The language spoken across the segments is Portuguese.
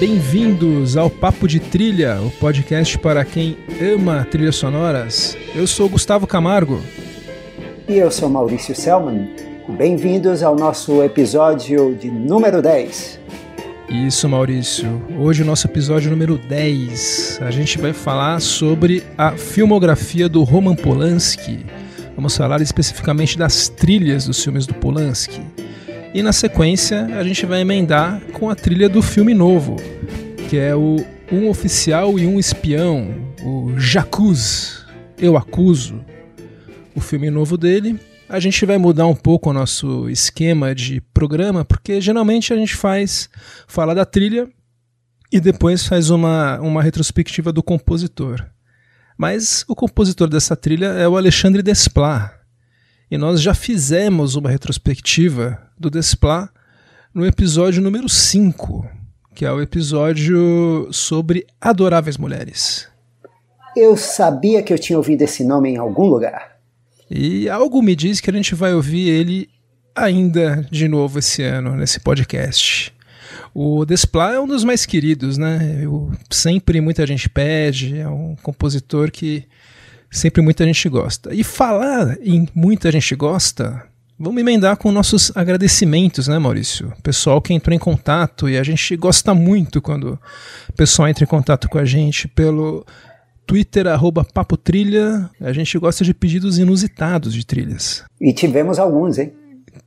Bem-vindos ao Papo de Trilha, o podcast para quem ama trilhas sonoras. Eu sou Gustavo Camargo. E eu sou Maurício Selman. Bem-vindos ao nosso episódio de número 10. Isso, Maurício. Hoje, o nosso episódio número 10. A gente vai falar sobre a filmografia do Roman Polanski. Vamos falar especificamente das trilhas dos filmes do Polanski. E na sequência, a gente vai emendar com a trilha do filme novo, que é o Um Oficial e um Espião, o Jacuz, Eu Acuso, o filme novo dele. A gente vai mudar um pouco o nosso esquema de programa, porque geralmente a gente faz falar da trilha e depois faz uma, uma retrospectiva do compositor. Mas o compositor dessa trilha é o Alexandre Desplat. E nós já fizemos uma retrospectiva do Desplat no episódio número 5, que é o episódio sobre adoráveis mulheres. Eu sabia que eu tinha ouvido esse nome em algum lugar. E algo me diz que a gente vai ouvir ele ainda de novo esse ano, nesse podcast. O Desplat é um dos mais queridos, né? Eu, sempre muita gente pede, é um compositor que sempre muita gente gosta. E falar em muita gente gosta, vamos emendar com nossos agradecimentos, né, Maurício? Pessoal que entrou em contato e a gente gosta muito quando o pessoal entra em contato com a gente pelo Twitter, arroba Papo Trilha. A gente gosta de pedidos inusitados de trilhas. E tivemos alguns, hein?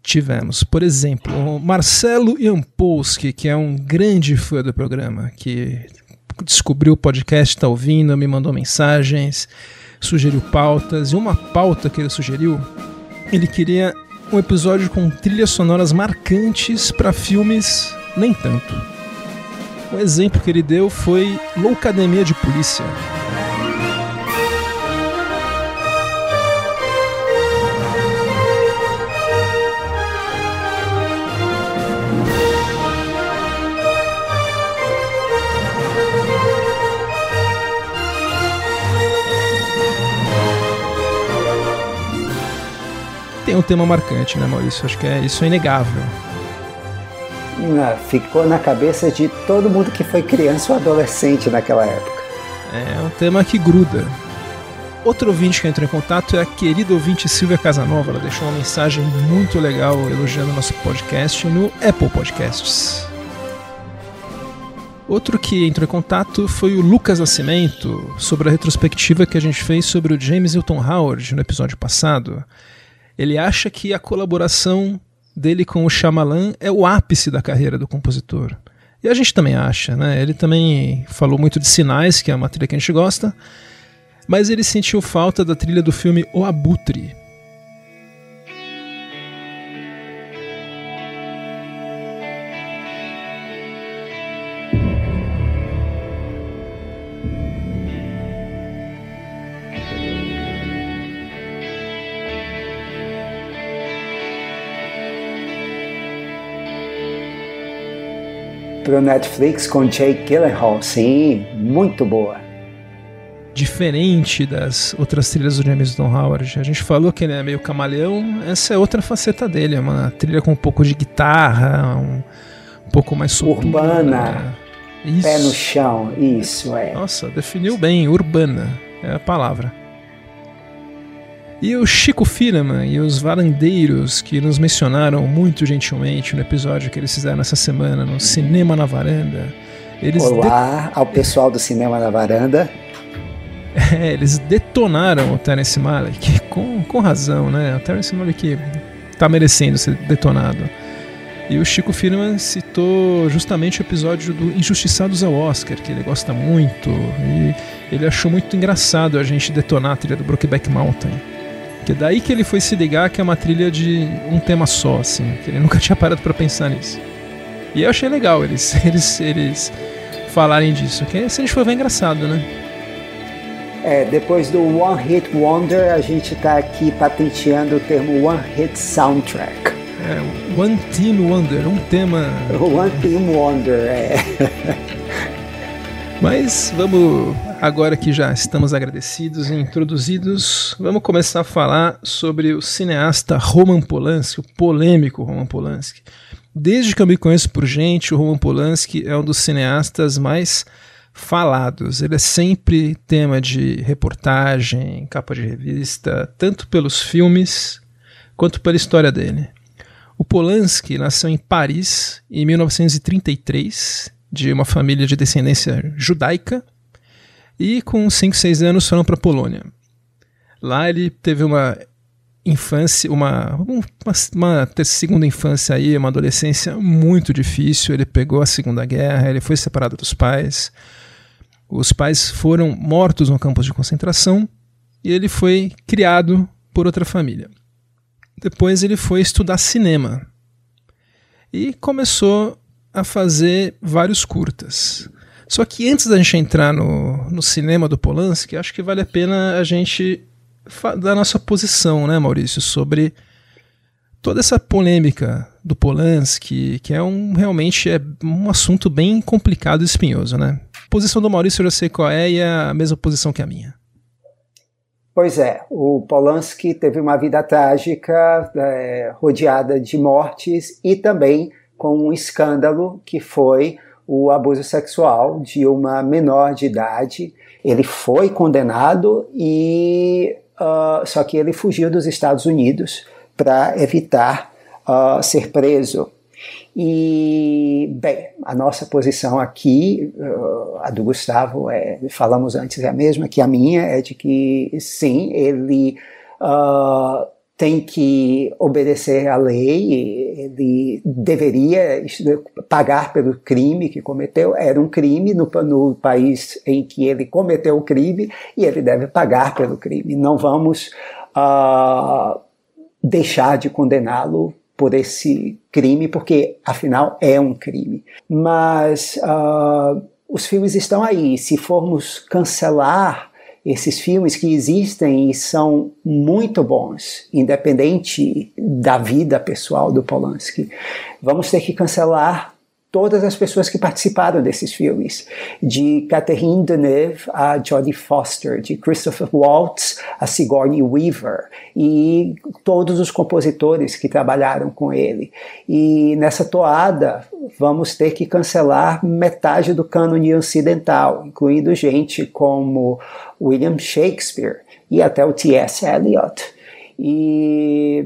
Tivemos, por exemplo, o Marcelo Jampolski, que é um grande fã do programa, que descobriu o podcast, está ouvindo, me mandou mensagens sugeriu pautas, e uma pauta que ele sugeriu, ele queria um episódio com trilhas sonoras marcantes para filmes nem tanto. Um exemplo que ele deu foi Loucademia de Polícia. Tem um tema marcante, né, Maurício? Acho que é isso é inegável. ficou na cabeça de todo mundo que foi criança ou adolescente naquela época. É, é um tema que gruda. Outro ouvinte que entrou em contato é a querida ouvinte Silvia Casanova. Ela deixou uma mensagem muito legal elogiando o nosso podcast no Apple Podcasts. Outro que entrou em contato foi o Lucas Nascimento, sobre a retrospectiva que a gente fez sobre o James Hilton Howard no episódio passado. Ele acha que a colaboração dele com o Shyamalan é o ápice da carreira do compositor. E a gente também acha, né? Ele também falou muito de Sinais, que é uma trilha que a gente gosta, mas ele sentiu falta da trilha do filme O Abutre, pro Netflix com Jake Gyllenhaal. Sim, muito boa. Diferente das outras trilhas do James Don Howard. A gente falou que ele é meio camaleão, essa é outra faceta dele. É uma trilha com um pouco de guitarra, um, um pouco mais soltura. Urbana. Isso. Pé no chão, isso é. Nossa, definiu bem, urbana é a palavra. E o Chico Firman e os varandeiros que nos mencionaram muito gentilmente no episódio que eles fizeram essa semana no Cinema na Varanda. Eles Olá de... ao pessoal do Cinema na Varanda. É, eles detonaram o Terence Malick, com, com razão, né? O Terence Malick tá merecendo ser detonado. E o Chico Firman citou justamente o episódio do Injustiçados ao Oscar, que ele gosta muito, e ele achou muito engraçado a gente detonar a trilha do Brokeback Mountain. Que é daí que ele foi se ligar que é uma trilha de um tema só, assim, que ele nunca tinha parado para pensar nisso. E eu achei legal eles, eles, eles falarem disso, que se a gente for ver é engraçado, né? É, depois do One Hit Wonder, a gente tá aqui patenteando o termo One Hit Soundtrack. É, One Team Wonder, um tema. One Team Wonder, é. Mas vamos, agora que já estamos agradecidos e introduzidos, vamos começar a falar sobre o cineasta Roman Polanski, o polêmico Roman Polanski. Desde que eu me conheço por gente, o Roman Polanski é um dos cineastas mais falados. Ele é sempre tema de reportagem, capa de revista, tanto pelos filmes quanto pela história dele. O Polanski nasceu em Paris em 1933, de uma família de descendência judaica, e com 5, 6 anos foram para a Polônia. Lá ele teve uma infância, uma, uma, uma, segunda infância aí, uma adolescência muito difícil. Ele pegou a Segunda Guerra, ele foi separado dos pais. Os pais foram mortos no campo de concentração e ele foi criado por outra família. Depois ele foi estudar cinema e começou a fazer vários curtas. Só que antes da gente entrar no, no cinema do Polanski, acho que vale a pena a gente dar nossa posição, né, Maurício, sobre toda essa polêmica do Polanski, que é um realmente é um assunto bem complicado e espinhoso, né? A posição do Maurício eu já sei qual é e é a mesma posição que a minha. Pois é, o Polanski teve uma vida trágica, é, rodeada de mortes e também com um escândalo que foi o abuso sexual de uma menor de idade. Ele foi condenado e uh, só que ele fugiu dos Estados Unidos para evitar uh, ser preso. E, bem, a nossa posição aqui, uh, a do Gustavo, é, falamos antes, é a mesma que a minha, é de que sim, ele uh, tem que obedecer à lei, ele deveria pagar pelo crime que cometeu. Era um crime no, no país em que ele cometeu o crime e ele deve pagar pelo crime. Não vamos uh, deixar de condená-lo por esse crime, porque afinal é um crime. Mas uh, os filmes estão aí. Se formos cancelar esses filmes que existem e são muito bons, independente da vida pessoal do Polanski, vamos ter que cancelar todas as pessoas que participaram desses filmes, de Catherine Deneuve a Jodie Foster, de Christopher Waltz a Sigourney Weaver e todos os compositores que trabalharam com ele. E nessa toada vamos ter que cancelar metade do cânone ocidental, incluindo gente como William Shakespeare e até o T.S. Eliot. E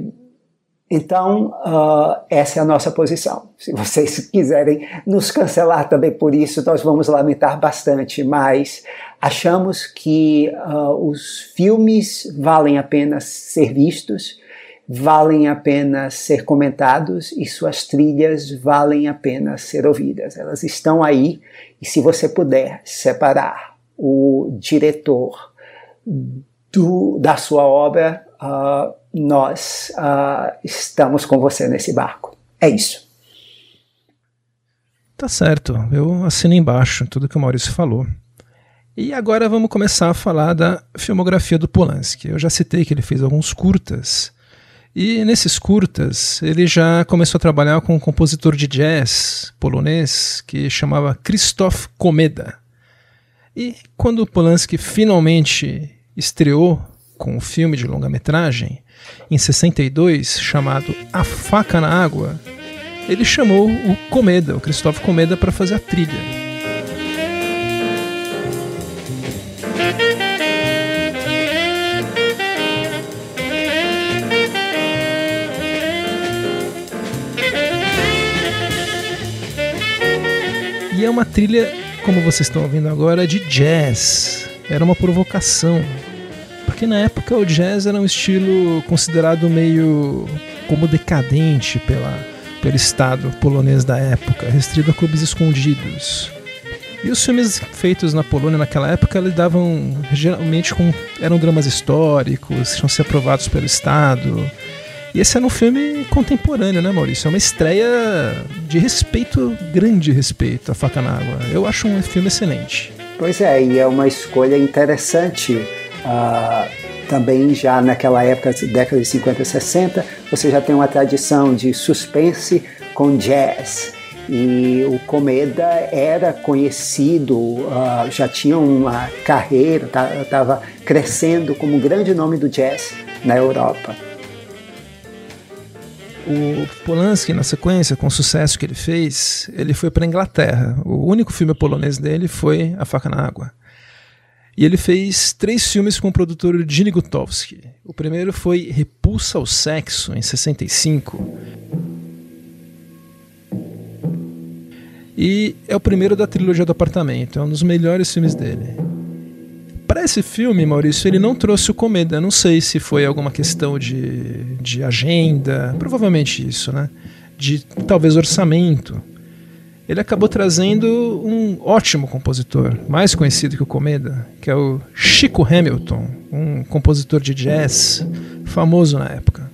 então, uh, essa é a nossa posição. Se vocês quiserem nos cancelar também por isso, nós vamos lamentar bastante, mas achamos que uh, os filmes valem a pena ser vistos, valem a pena ser comentados e suas trilhas valem a pena ser ouvidas. Elas estão aí e se você puder separar o diretor do, da sua obra, uh, nós uh, estamos com você nesse barco. É isso. Tá certo, eu assino embaixo tudo que o Maurício falou. E agora vamos começar a falar da filmografia do Polanski. Eu já citei que ele fez alguns curtas. E nesses curtas, ele já começou a trabalhar com um compositor de jazz polonês que chamava Krzysztof Komeda. E quando o Polanski finalmente estreou com um filme de longa-metragem, em 62, chamado A Faca na Água, ele chamou o Comeda, o Cristóvão Comeda, para fazer a trilha. E é uma trilha, como vocês estão ouvindo agora, de jazz. Era uma provocação porque na época o jazz era um estilo considerado meio como decadente pela, pelo Estado polonês da época, restrito a clubes escondidos. E os filmes feitos na Polônia naquela época lidavam geralmente com. eram dramas históricos, tinham ser aprovados pelo Estado. E esse era um filme contemporâneo, né, Maurício? É uma estreia de respeito, grande respeito a Faca na Água. Eu acho um filme excelente. Pois é, e é uma escolha interessante Uh, também já naquela época, década de 50 e 60, você já tem uma tradição de suspense com jazz. E o Comeda era conhecido, uh, já tinha uma carreira, estava crescendo como um grande nome do jazz na Europa. O Polanski, na sequência, com o sucesso que ele fez, ele foi para a Inglaterra. O único filme polonês dele foi A Faca na Água. E ele fez três filmes com o produtor Gini Gutowski. O primeiro foi Repulsa ao Sexo, em 65. E é o primeiro da trilogia do apartamento, é um dos melhores filmes dele. Para esse filme, Maurício, ele não trouxe o Comeda. Não sei se foi alguma questão de, de agenda, provavelmente isso, né? De talvez orçamento. Ele acabou trazendo um ótimo compositor, mais conhecido que o Comeda, que é o Chico Hamilton, um compositor de jazz famoso na época.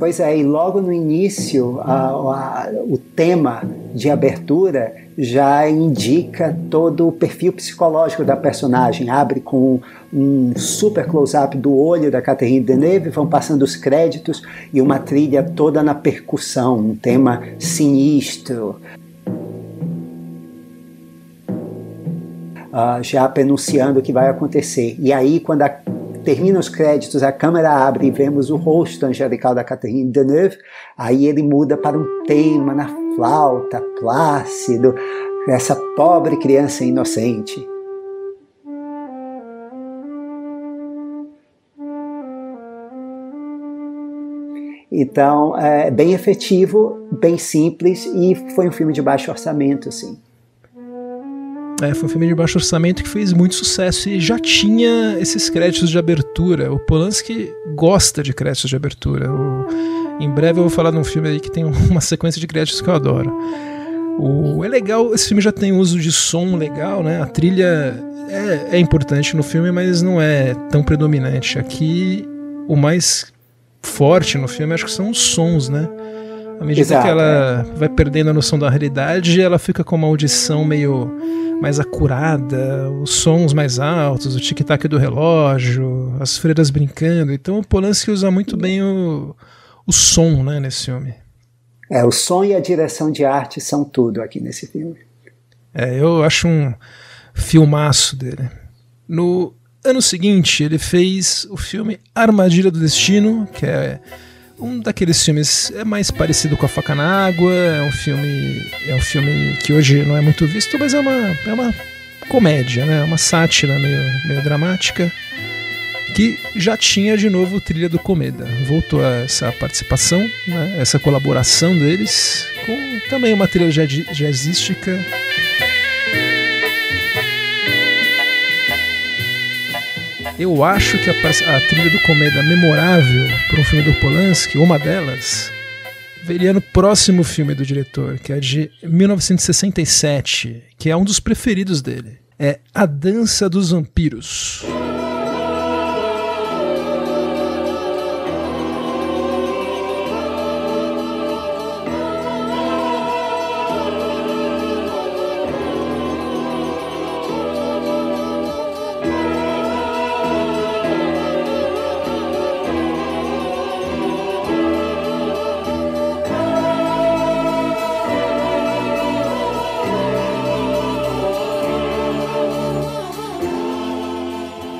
Pois é, e logo no início, a, a, o tema de abertura já indica todo o perfil psicológico da personagem. Abre com um super close-up do olho da Catherine Deneuve, vão passando os créditos e uma trilha toda na percussão, um tema sinistro. Uh, já pronunciando o que vai acontecer. E aí, quando a termina os créditos, a câmera abre e vemos o rosto angelical da Catherine Deneuve, aí ele muda para um tema na flauta, plácido, essa pobre criança inocente. Então, é bem efetivo, bem simples e foi um filme de baixo orçamento, assim. É, foi um filme de baixo orçamento que fez muito sucesso e já tinha esses créditos de abertura. O Polanski gosta de créditos de abertura. O, em breve eu vou falar de um filme aí que tem uma sequência de créditos que eu adoro. O, é legal, esse filme já tem uso de som legal, né? A trilha é, é importante no filme, mas não é tão predominante. Aqui, o mais forte no filme acho que são os sons, né? À medida Exato, que ela é. vai perdendo a noção da realidade, ela fica com uma audição meio mais acurada, os sons mais altos, o tic-tac do relógio, as freiras brincando. Então o Polanski usa muito bem o, o som né, nesse filme. É, o som e a direção de arte são tudo aqui nesse filme. É, eu acho um filmaço dele. No ano seguinte, ele fez o filme Armadilha do Destino, que é um daqueles filmes é mais parecido com A Faca na Água, é um filme é um filme que hoje não é muito visto, mas é uma, é uma comédia, né? Uma sátira meio, meio dramática que já tinha de novo trilha do Comeda. Voltou a essa participação, né? essa colaboração deles com também uma trilha jazzística Eu acho que a, a trilha do Comeda memorável para um filme do Polanski, uma delas, veria no próximo filme do diretor, que é de 1967, que é um dos preferidos dele. É A Dança dos Vampiros.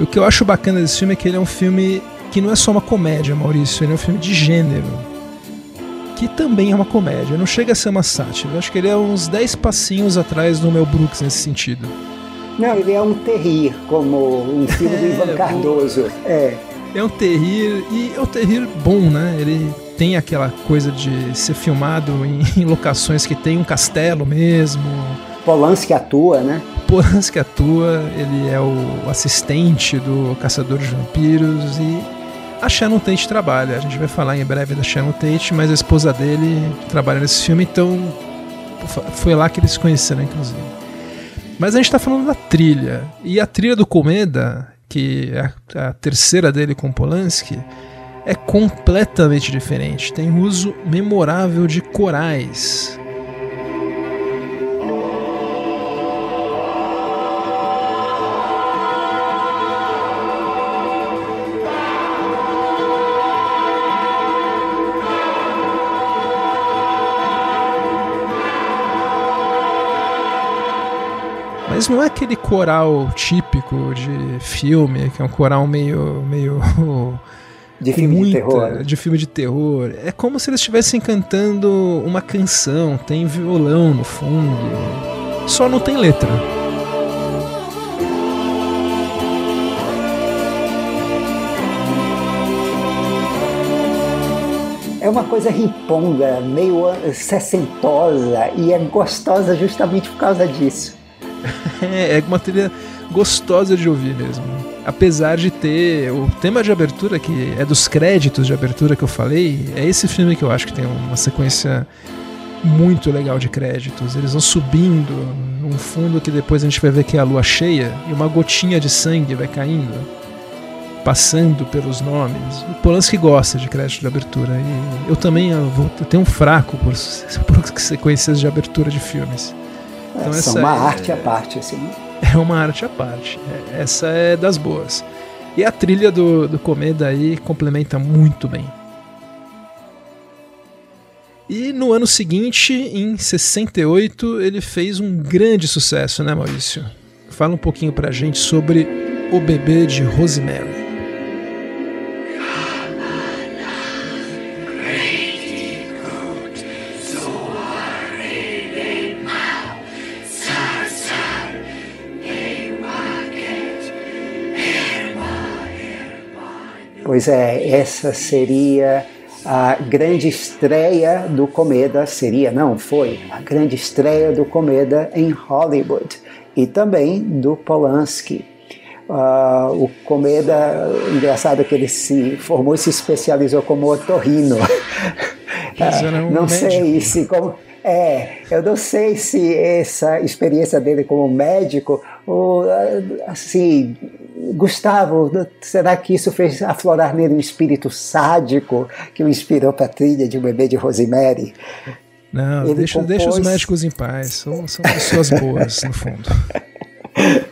O que eu acho bacana desse filme é que ele é um filme que não é só uma comédia, Maurício, ele é um filme de gênero. Que também é uma comédia, não chega a ser uma sátira. Eu acho que ele é uns 10 passinhos atrás do Mel Brooks nesse sentido. Não, ele é um terrir, como um filme é, do Ivan Cardoso. É. É um terrir, e é um terrir bom, né? Ele tem aquela coisa de ser filmado em, em locações que tem um castelo mesmo. Polanski atua, né? Polanski atua, ele é o assistente do Caçador de Vampiros e a Shannon Tate trabalha. A gente vai falar em breve da Shannon Tate, mas a esposa dele trabalha nesse filme, então foi lá que eles se conheceram, inclusive. Mas a gente está falando da trilha. E a trilha do Comeda, que é a, terceira dele com Polanski, é completamente diferente. Tem uso memorável de corais. Mas não é aquele coral típico de filme, que é um coral meio. meio de filme muita, de terror. De filme de terror. É como se eles estivessem cantando uma canção, tem violão no fundo. Só não tem letra. É uma coisa riponga, meio sessentosa e é gostosa justamente por causa disso. é uma trilha gostosa de ouvir mesmo. Apesar de ter o tema de abertura, que é dos créditos de abertura que eu falei, é esse filme que eu acho que tem uma sequência muito legal de créditos. Eles vão subindo num fundo que depois a gente vai ver que é a lua cheia e uma gotinha de sangue vai caindo, passando pelos nomes. O Polanski gosta de crédito de abertura e eu também eu vou, eu tenho um fraco por, por sequências de abertura de filmes. Então, é, uma arte à parte, assim. É uma arte à parte. É, essa é das boas. E a trilha do, do Comeda aí complementa muito bem. E no ano seguinte, em 68, ele fez um grande sucesso, né, Maurício? Fala um pouquinho pra gente sobre O Bebê de Rosemary. Pois é, essa seria a grande estreia do Comeda, seria, não, foi a grande estreia do Comeda em Hollywood e também do Polanski. Uh, o Comeda, engraçado que ele se formou e se especializou como otorrino. uh, não sei se como é, eu não sei se essa experiência dele como médico, ou, assim, Gustavo, será que isso fez aflorar nele um espírito sádico que o inspirou para a trilha de um bebê de Rosemary? Não, deixa, compôs... deixa os médicos em paz, são, são pessoas boas, no fundo.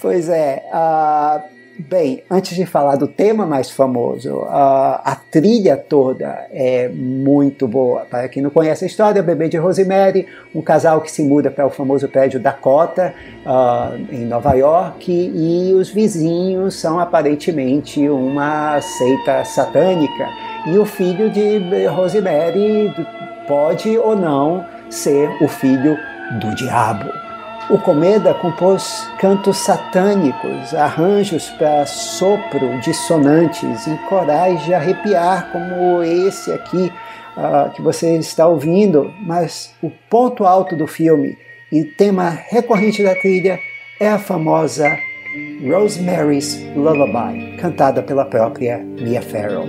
Pois é. Uh, Bem, antes de falar do tema mais famoso, a, a trilha toda é muito boa. Para quem não conhece a história, o bebê de Rosemary, um casal que se muda para o famoso prédio Dakota, uh, em Nova York, e os vizinhos são aparentemente uma seita satânica. E o filho de Rosemary pode ou não ser o filho do diabo. O Comeda compôs cantos satânicos, arranjos para sopro dissonantes e corais de arrepiar, como esse aqui uh, que você está ouvindo. Mas o ponto alto do filme e tema recorrente da trilha é a famosa Rosemary's Lullaby, cantada pela própria Mia Farrow.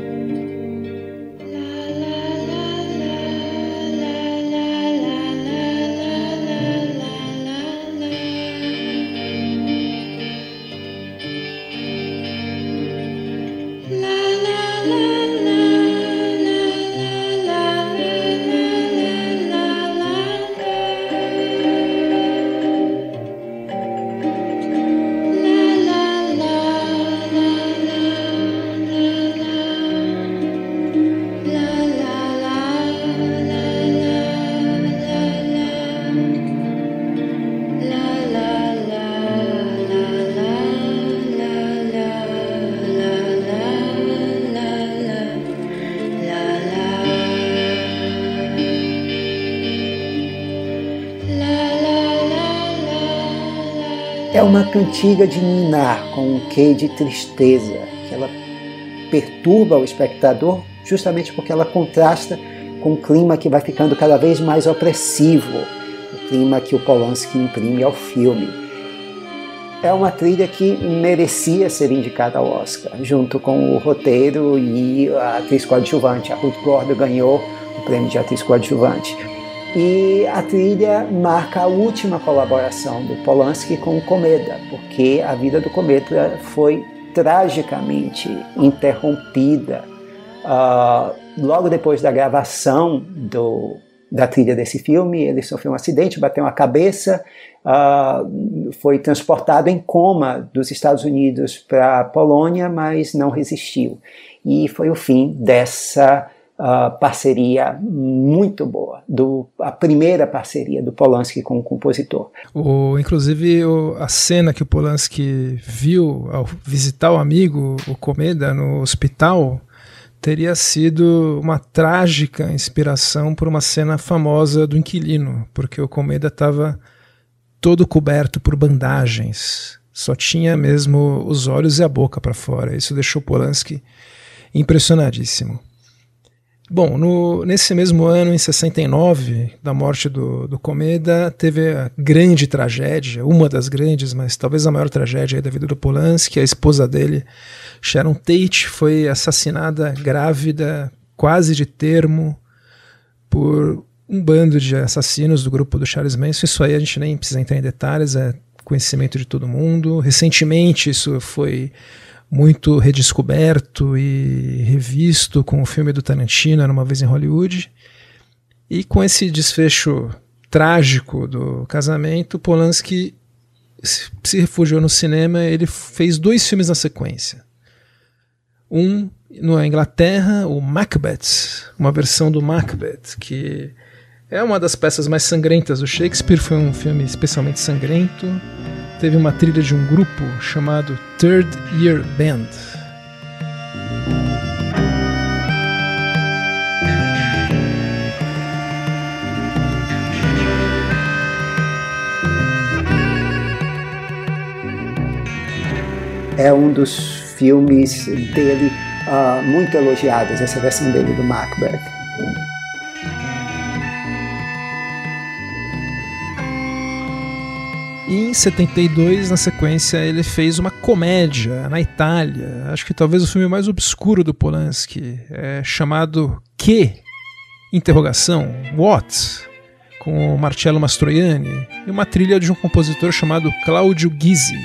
Uma cantiga de ninar com um quê de tristeza, que ela perturba o espectador justamente porque ela contrasta com um clima que vai ficando cada vez mais opressivo, o clima que o Polanski imprime ao filme. É uma trilha que merecia ser indicada ao Oscar, junto com o roteiro e a atriz coadjuvante. A Ruth Gordon ganhou o prêmio de atriz coadjuvante. E a trilha marca a última colaboração do Polanski com o Cometa, porque a vida do Cometa foi tragicamente interrompida uh, logo depois da gravação do, da trilha desse filme. Ele sofreu um acidente, bateu a cabeça, uh, foi transportado em coma dos Estados Unidos para a Polônia, mas não resistiu. E foi o fim dessa uh, parceria muito boa, do, a primeira parceria do Polanski com o compositor. O, inclusive o, a cena que o Polanski viu ao visitar o amigo, o Comeda, no hospital, teria sido uma trágica inspiração por uma cena famosa do inquilino, porque o Comeda estava todo coberto por bandagens, só tinha mesmo os olhos e a boca para fora. Isso deixou Polanski impressionadíssimo. Bom, no, nesse mesmo ano, em 69, da morte do, do Comeda, teve a grande tragédia, uma das grandes, mas talvez a maior tragédia da vida do Polanski. A esposa dele, Sharon Tate, foi assassinada grávida, quase de termo, por um bando de assassinos do grupo do Charles Manson. Isso aí a gente nem precisa entrar em detalhes, é conhecimento de todo mundo. Recentemente isso foi muito redescoberto e revisto com o filme do Tarantino, Era Uma Vez em Hollywood. E com esse desfecho trágico do casamento, Polanski se refugiou no cinema. Ele fez dois filmes na sequência. Um na Inglaterra, o Macbeth, uma versão do Macbeth, que é uma das peças mais sangrentas do Shakespeare. Foi um filme especialmente sangrento teve uma trilha de um grupo chamado Third Year Band. É um dos filmes dele uh, muito elogiados, essa versão dele do Macbeth. E em 72, na sequência, ele fez uma comédia na Itália. Acho que talvez o filme mais obscuro do Polanski, é chamado Que? Interrogação, What? Com Marcello Mastroianni e uma trilha de um compositor chamado Claudio Ghizzi.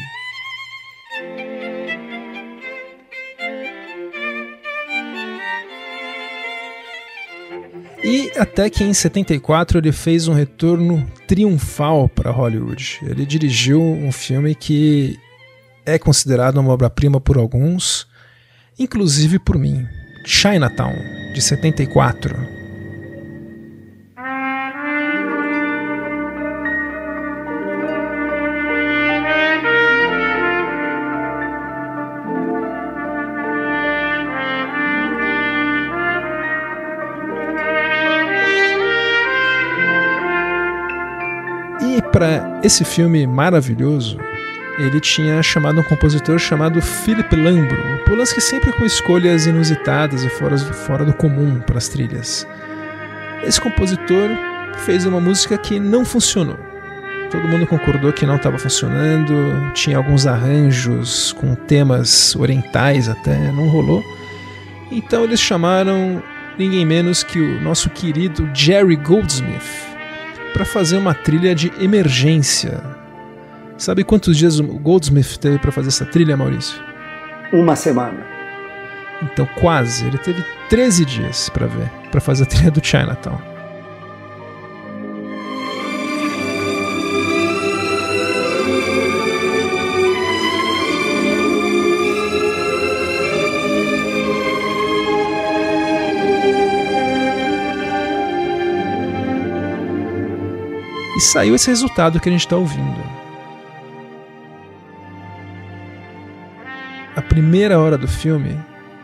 E até que em 74 ele fez um retorno triunfal para Hollywood. Ele dirigiu um filme que é considerado uma obra-prima por alguns, inclusive por mim, Chinatown, de 74. Esse filme maravilhoso, ele tinha chamado um compositor chamado Philip Lambro. O Polanski sempre com escolhas inusitadas e fora, fora do comum para as trilhas. Esse compositor fez uma música que não funcionou. Todo mundo concordou que não estava funcionando, tinha alguns arranjos com temas orientais até, não rolou. Então eles chamaram ninguém menos que o nosso querido Jerry Goldsmith para fazer uma trilha de emergência. Sabe quantos dias o Goldsmith teve para fazer essa trilha, Maurício? Uma semana. Então, quase. Ele teve 13 dias para ver, para fazer a trilha do Chinatown. E saiu esse resultado que a gente está ouvindo. A primeira hora do filme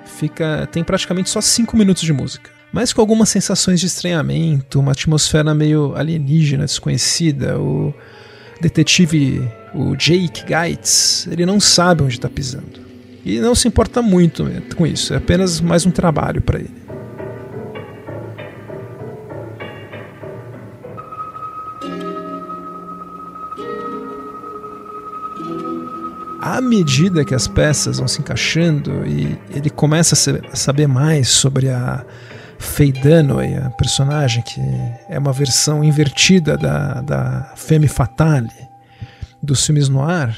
fica tem praticamente só 5 minutos de música, mas com algumas sensações de estranhamento, uma atmosfera meio alienígena, desconhecida. O detetive, o Jake Geitz, ele não sabe onde está pisando. E não se importa muito com isso, é apenas mais um trabalho para ele. À medida que as peças vão se encaixando e ele começa a, saber mais sobre a Faye a personagem que é uma versão invertida da, da Femme Fatale dos filmes no ar,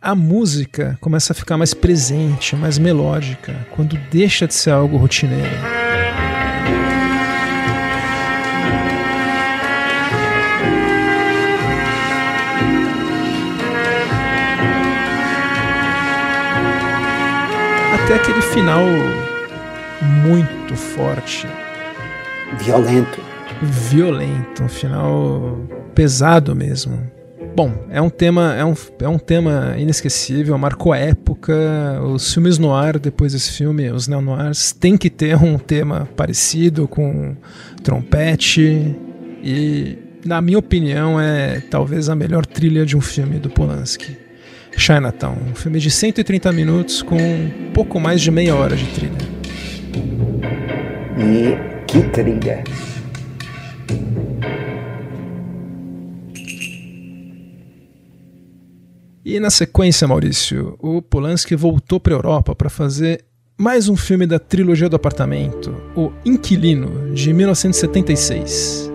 a música começa a ficar mais presente, mais melódica, quando deixa de ser algo rotineiro. Até aquele final muito forte violento. Violento, um final pesado mesmo. Bom, é um tema, é um, é um tema inesquecível, marcou a época. Os filmes no ar depois desse filme, os neo-noirs, tem que ter um tema parecido com trompete e, na minha opinião, é talvez a melhor trilha de um filme do Polanski. Chinatown, um filme de 130 minutos com pouco mais de meia hora de trilha. E que trilha! E na sequência, Maurício, o Polanski voltou para a Europa para fazer mais um filme da trilogia do apartamento, O Inquilino, de 1976.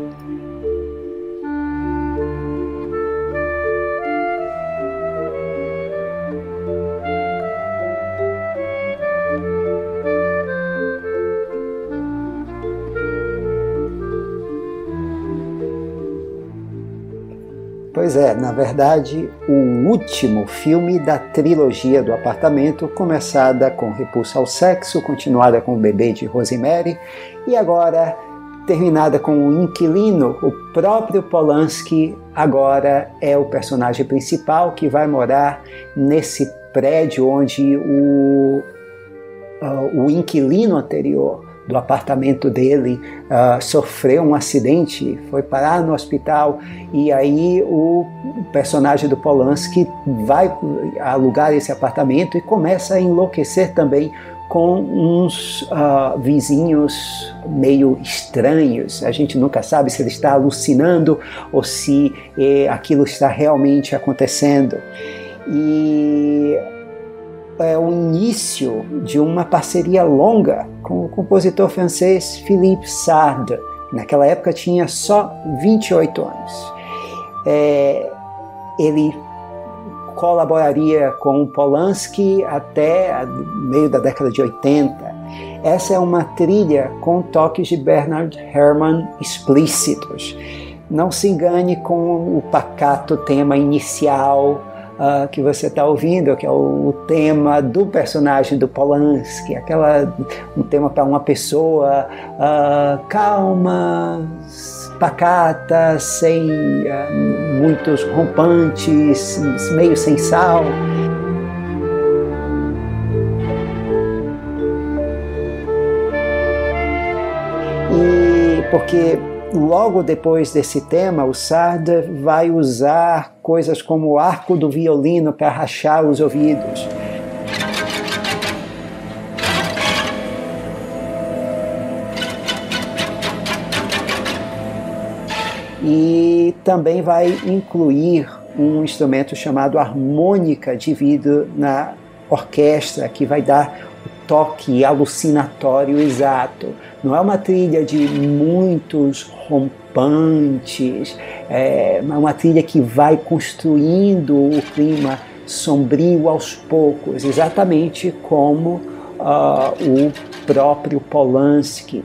Pois é, na verdade, o último filme da trilogia do apartamento, começada com Repulsa ao Sexo, continuada com O Bebê de Rosemary e agora terminada com O Inquilino. O próprio Polanski agora é o personagem principal que vai morar nesse prédio onde o, uh, o inquilino anterior do apartamento dele uh, sofreu um acidente, foi parar no hospital e aí o personagem do Polanski vai alugar esse apartamento e começa a enlouquecer também com uns uh, vizinhos meio estranhos. A gente nunca sabe se ele está alucinando ou se eh, aquilo está realmente acontecendo. E é o início de uma parceria longa com o compositor francês Philippe Sard. Naquela época tinha só 28 anos. É, ele colaboraria com Polanski até meio da década de 80. Essa é uma trilha com toques de Bernard Herrmann explícitos. Não se engane com o pacato tema inicial uh, que você está ouvindo, que é o, o, tema do personagem do Polanski, aquela um tema para uma pessoa uh, calma, pacata, sem uh, muitos rompantes, meio sem sal. E porque logo depois desse tema, o Sarda vai usar coisas como o arco do violino para rachar os ouvidos. E também vai incluir um instrumento chamado harmônica de vidro na orquestra, que vai dar o toque alucinatório exato. Não é uma trilha de muitos rompantes, é uma trilha que vai construindo o clima sombrio aos poucos, exatamente como uh, o próprio Polanski.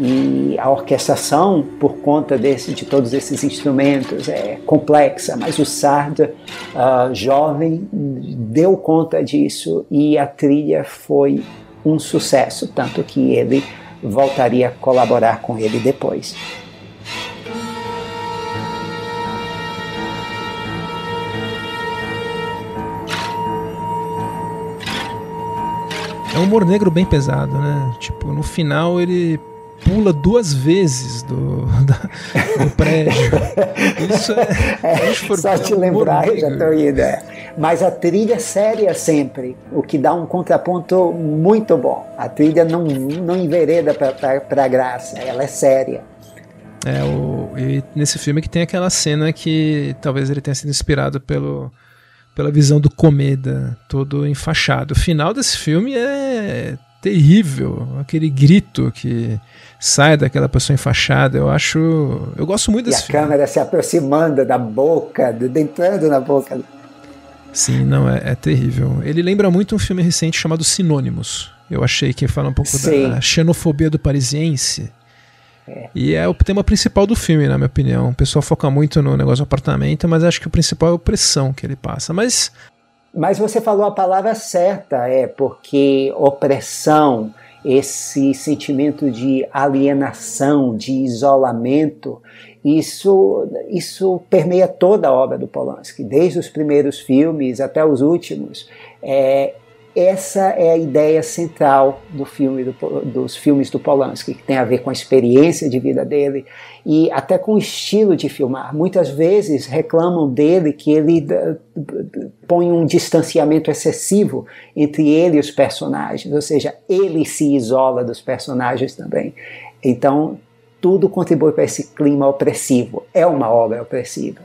E a orquestração, por conta desse, de todos esses instrumentos, é complexa, mas o Sarda, uh, jovem, deu conta disso e a trilha foi um sucesso, tanto que ele voltaria a colaborar com ele depois. É um humor negro bem pesado, né? Tipo, no final ele pula duas vezes do, da, do prédio. Isso é. é só te lembrar, eu já estou indo. É. Mas a trilha é séria sempre, o que dá um contraponto muito bom. A trilha não, não envereda para a graça, ela é séria. É, o, e nesse filme que tem aquela cena que talvez ele tenha sido inspirado pelo, pela visão do Comeda, todo enfaixado. O final desse filme é terrível, aquele grito que sai daquela pessoa enfaixada. Eu acho. Eu gosto muito desse e a filme. câmera se aproximando da boca, entrando na boca. Sim, não, é, é, terrível. Ele lembra muito um filme recente chamado Sinônimos. Eu achei que fala um pouco Sim. da xenofobia do parisiense. É. E é o tema principal do filme, na minha opinião. O pessoal foca muito no negócio do apartamento, mas acho que o principal é a opressão que ele passa. Mas mas você falou a palavra certa, é porque opressão esse sentimento de alienação, de isolamento, isso, isso permeia toda a obra do Polanski, desde os primeiros filmes até os últimos. É, essa é a ideia central do filme do, dos filmes do Polanski, que tem a ver com a experiência de vida dele e até com o estilo de filmar. Muitas vezes reclamam dele que ele põe um distanciamento excessivo entre ele e os personagens, ou seja, ele se isola dos personagens também. Então, tudo contribui para esse clima opressivo. É uma obra opressiva.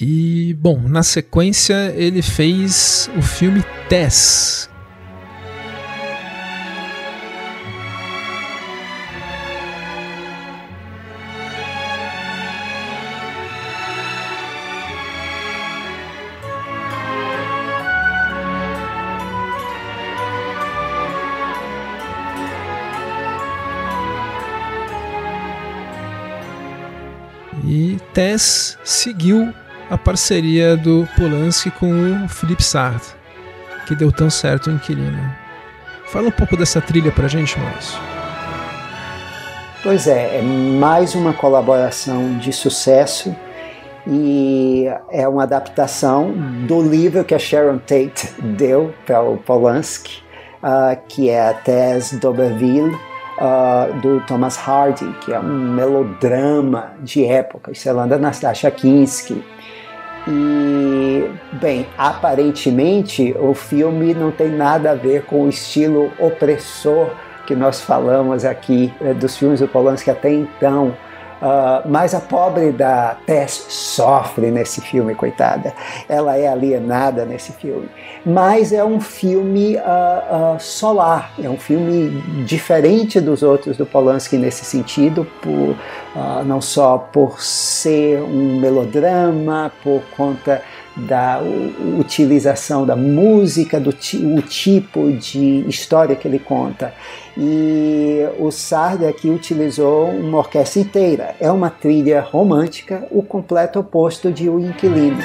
E, bom, na sequência ele fez o filme Tess. Tess seguiu a parceria do Polanski com o Philip Sard, que deu tão certo o Inquilino. Fala um pouco dessa trilha pra gente, Maurício. Pois é, é mais uma colaboração de sucesso e é uma adaptação do livro que a Sharon Tate deu para o Polanski, uh, que é a Tess d'Auberville, uh, do Thomas Hardy, que é um melodrama de época, estrelando Anastasia Kinski, e, bem, aparentemente o filme não tem nada a ver com o estilo opressor que nós falamos aqui eh, dos filmes do Polanski até então. Uh, mas a pobre da Tess sofre nesse filme, coitada. Ela é alienada nesse filme. Mas é um filme uh, uh, solar, é um filme diferente dos outros do Polanski nesse sentido, por, não só por ser um melodrama, por conta da utilização da música, do o tipo de história que ele conta. E o Sarda aqui utilizou uma orquestra inteira. É uma trilha romântica, o completo oposto de O Inquilino.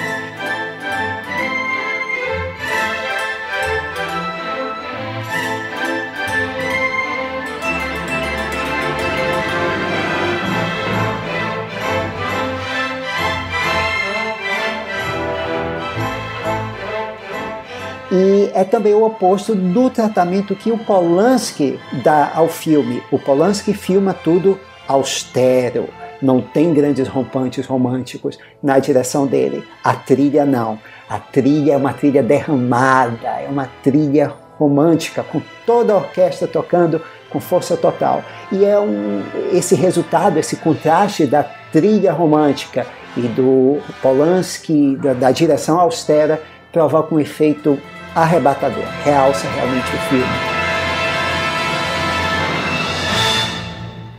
É também o oposto do tratamento que o Polanski dá ao filme. O Polanski filma tudo austero, não tem grandes rompantes românticos na direção dele. A trilha não. A trilha é uma trilha derramada, é uma trilha romântica, com toda a orquestra tocando com força total. E é um, esse resultado, esse contraste da trilha romântica e do Polanski, da, da direção austera, provoca um efeito arrebatador. Realça realmente o filme.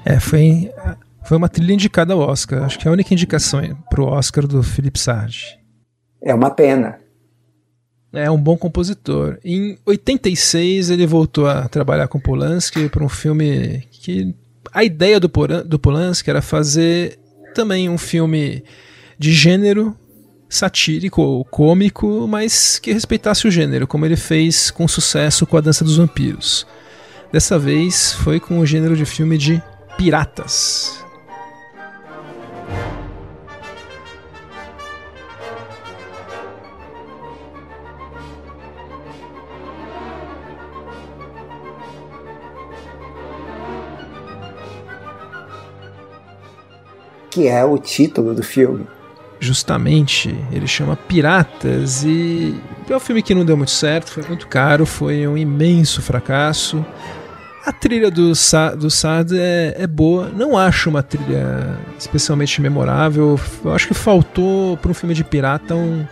É, foi, foi uma trilha indicada ao Oscar. Acho que é a única indicação para o Oscar do Philip Sardi. É uma pena. É um bom compositor. Em 86 ele voltou a trabalhar com Polanski para um filme que a ideia do, do Polanski era fazer também um filme de gênero satírico ou cômico, mas que respeitasse o gênero, como ele fez com sucesso com A Dança dos Vampiros. Dessa vez foi com o gênero de filme de piratas. Que é o título do filme justamente ele chama Piratas e é um filme que não deu muito certo, foi muito caro, foi um imenso fracasso. A trilha do, Sa do Sad é, é, boa, não acho uma trilha especialmente memorável. Eu acho que faltou para um filme de pirata um,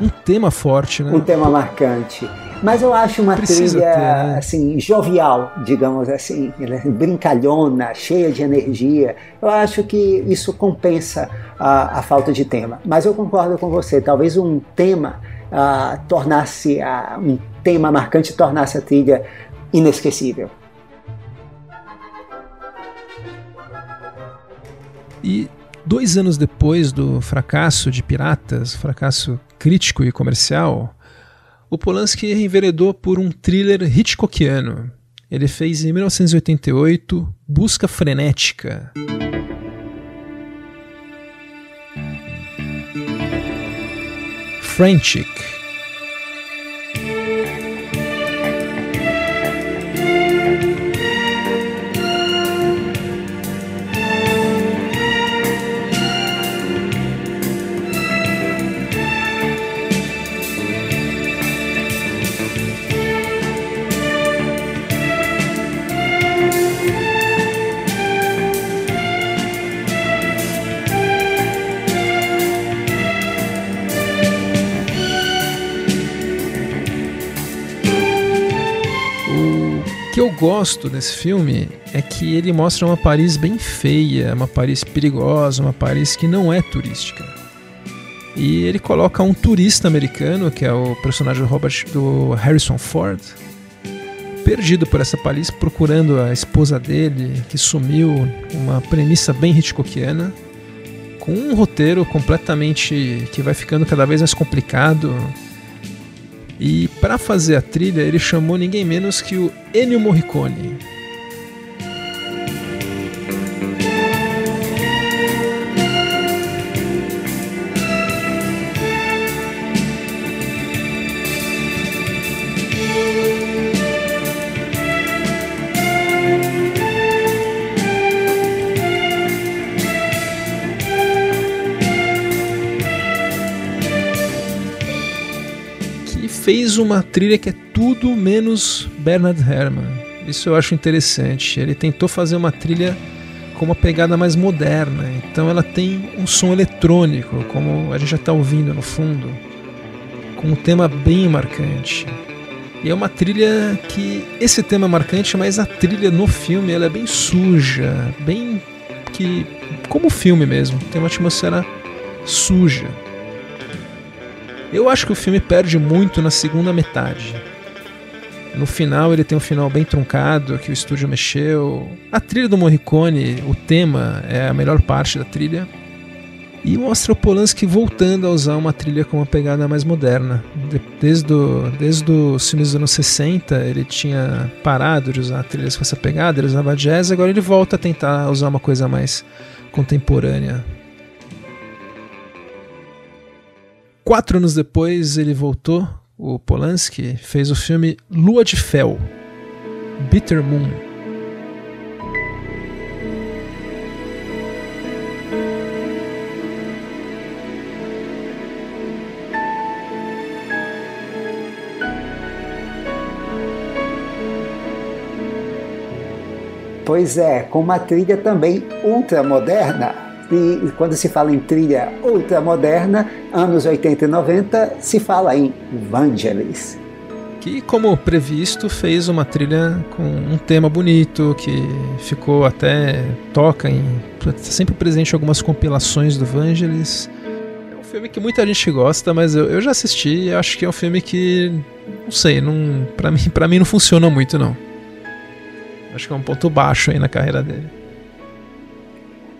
um tema forte, né? Um tema marcante. Mas eu acho uma Precisa trilha ter, né? assim jovial, digamos assim, é brincalhona, cheia de energia. Eu acho que isso compensa a, a falta de tema. Mas eu concordo com você. Talvez um tema uh, tornasse uh, um tema marcante tornasse a trilha inesquecível. E dois anos depois do fracasso de Piratas, fracasso crítico e comercial, O Polanski enveredou por um thriller Hitchcockiano. Ele fez em 1988 Busca Frenética. Frantic. Que eu gosto desse filme é que ele mostra uma Paris bem feia, uma Paris perigosa, uma Paris que não é turística. E ele coloca um turista americano, que é o personagem do, Robert, do Harrison Ford, perdido por essa Paris, procurando a esposa dele, que sumiu, uma premissa bem Hitchcockiana, com um roteiro completamente que vai ficando cada vez mais complicado, e para fazer a trilha, ele chamou ninguém menos que o Ennio Morricone. Fez uma trilha que é tudo menos Bernard Herrmann. Isso eu acho interessante. Ele tentou fazer uma trilha com uma pegada mais moderna. Então ela tem um som eletrônico, como a gente já está ouvindo no fundo, com um tema bem marcante. E é uma trilha que esse tema é marcante, mas a trilha no filme ela é bem suja, bem que como o filme mesmo, tem uma atmosfera suja. Eu acho que o filme perde muito na segunda metade. No final ele tem um final bem truncado, que o estúdio mexeu. A trilha do Morricone, o tema, é a melhor parte da trilha. E mostra o Polanski voltando a usar uma trilha com uma pegada mais moderna. Desde, do, desde os filmes dos anos 60, ele tinha parado de usar trilhas com essa pegada, ele usava jazz, agora ele volta a tentar usar uma coisa mais contemporânea. Quatro anos depois ele voltou, o Polanski fez o filme Lua de Fel, Bitter Moon. Pois é, com uma trilha também ultra moderna, e quando se fala em trilha ultramoderna, anos 80 e 90, se fala em Vangelis. Que, como previsto, fez uma trilha com um tema bonito, que ficou até. toca em. sempre presente em algumas compilações do Vangelis. É um filme que muita gente gosta, mas eu, eu já assisti e acho que é um filme que. não sei, não, pra, mim, mim não funciona muito, não. Acho que é um ponto baixo aí na carreira dele.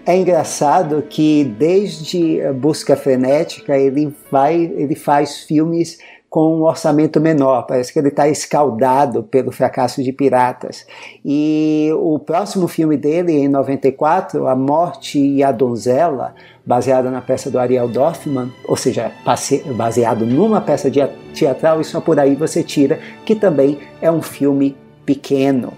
É engraçado que desde Busca Frenética ele vai, ele faz filmes com um orçamento menor. Parece que ele está escaldado pelo fracasso de Piratas. E o próximo filme dele, em 94, A Morte e a Donzela, baseada na peça do Ariel Dorfman, ou seja, baseado numa peça teatral, e só por aí você tira, que também é um filme pequeno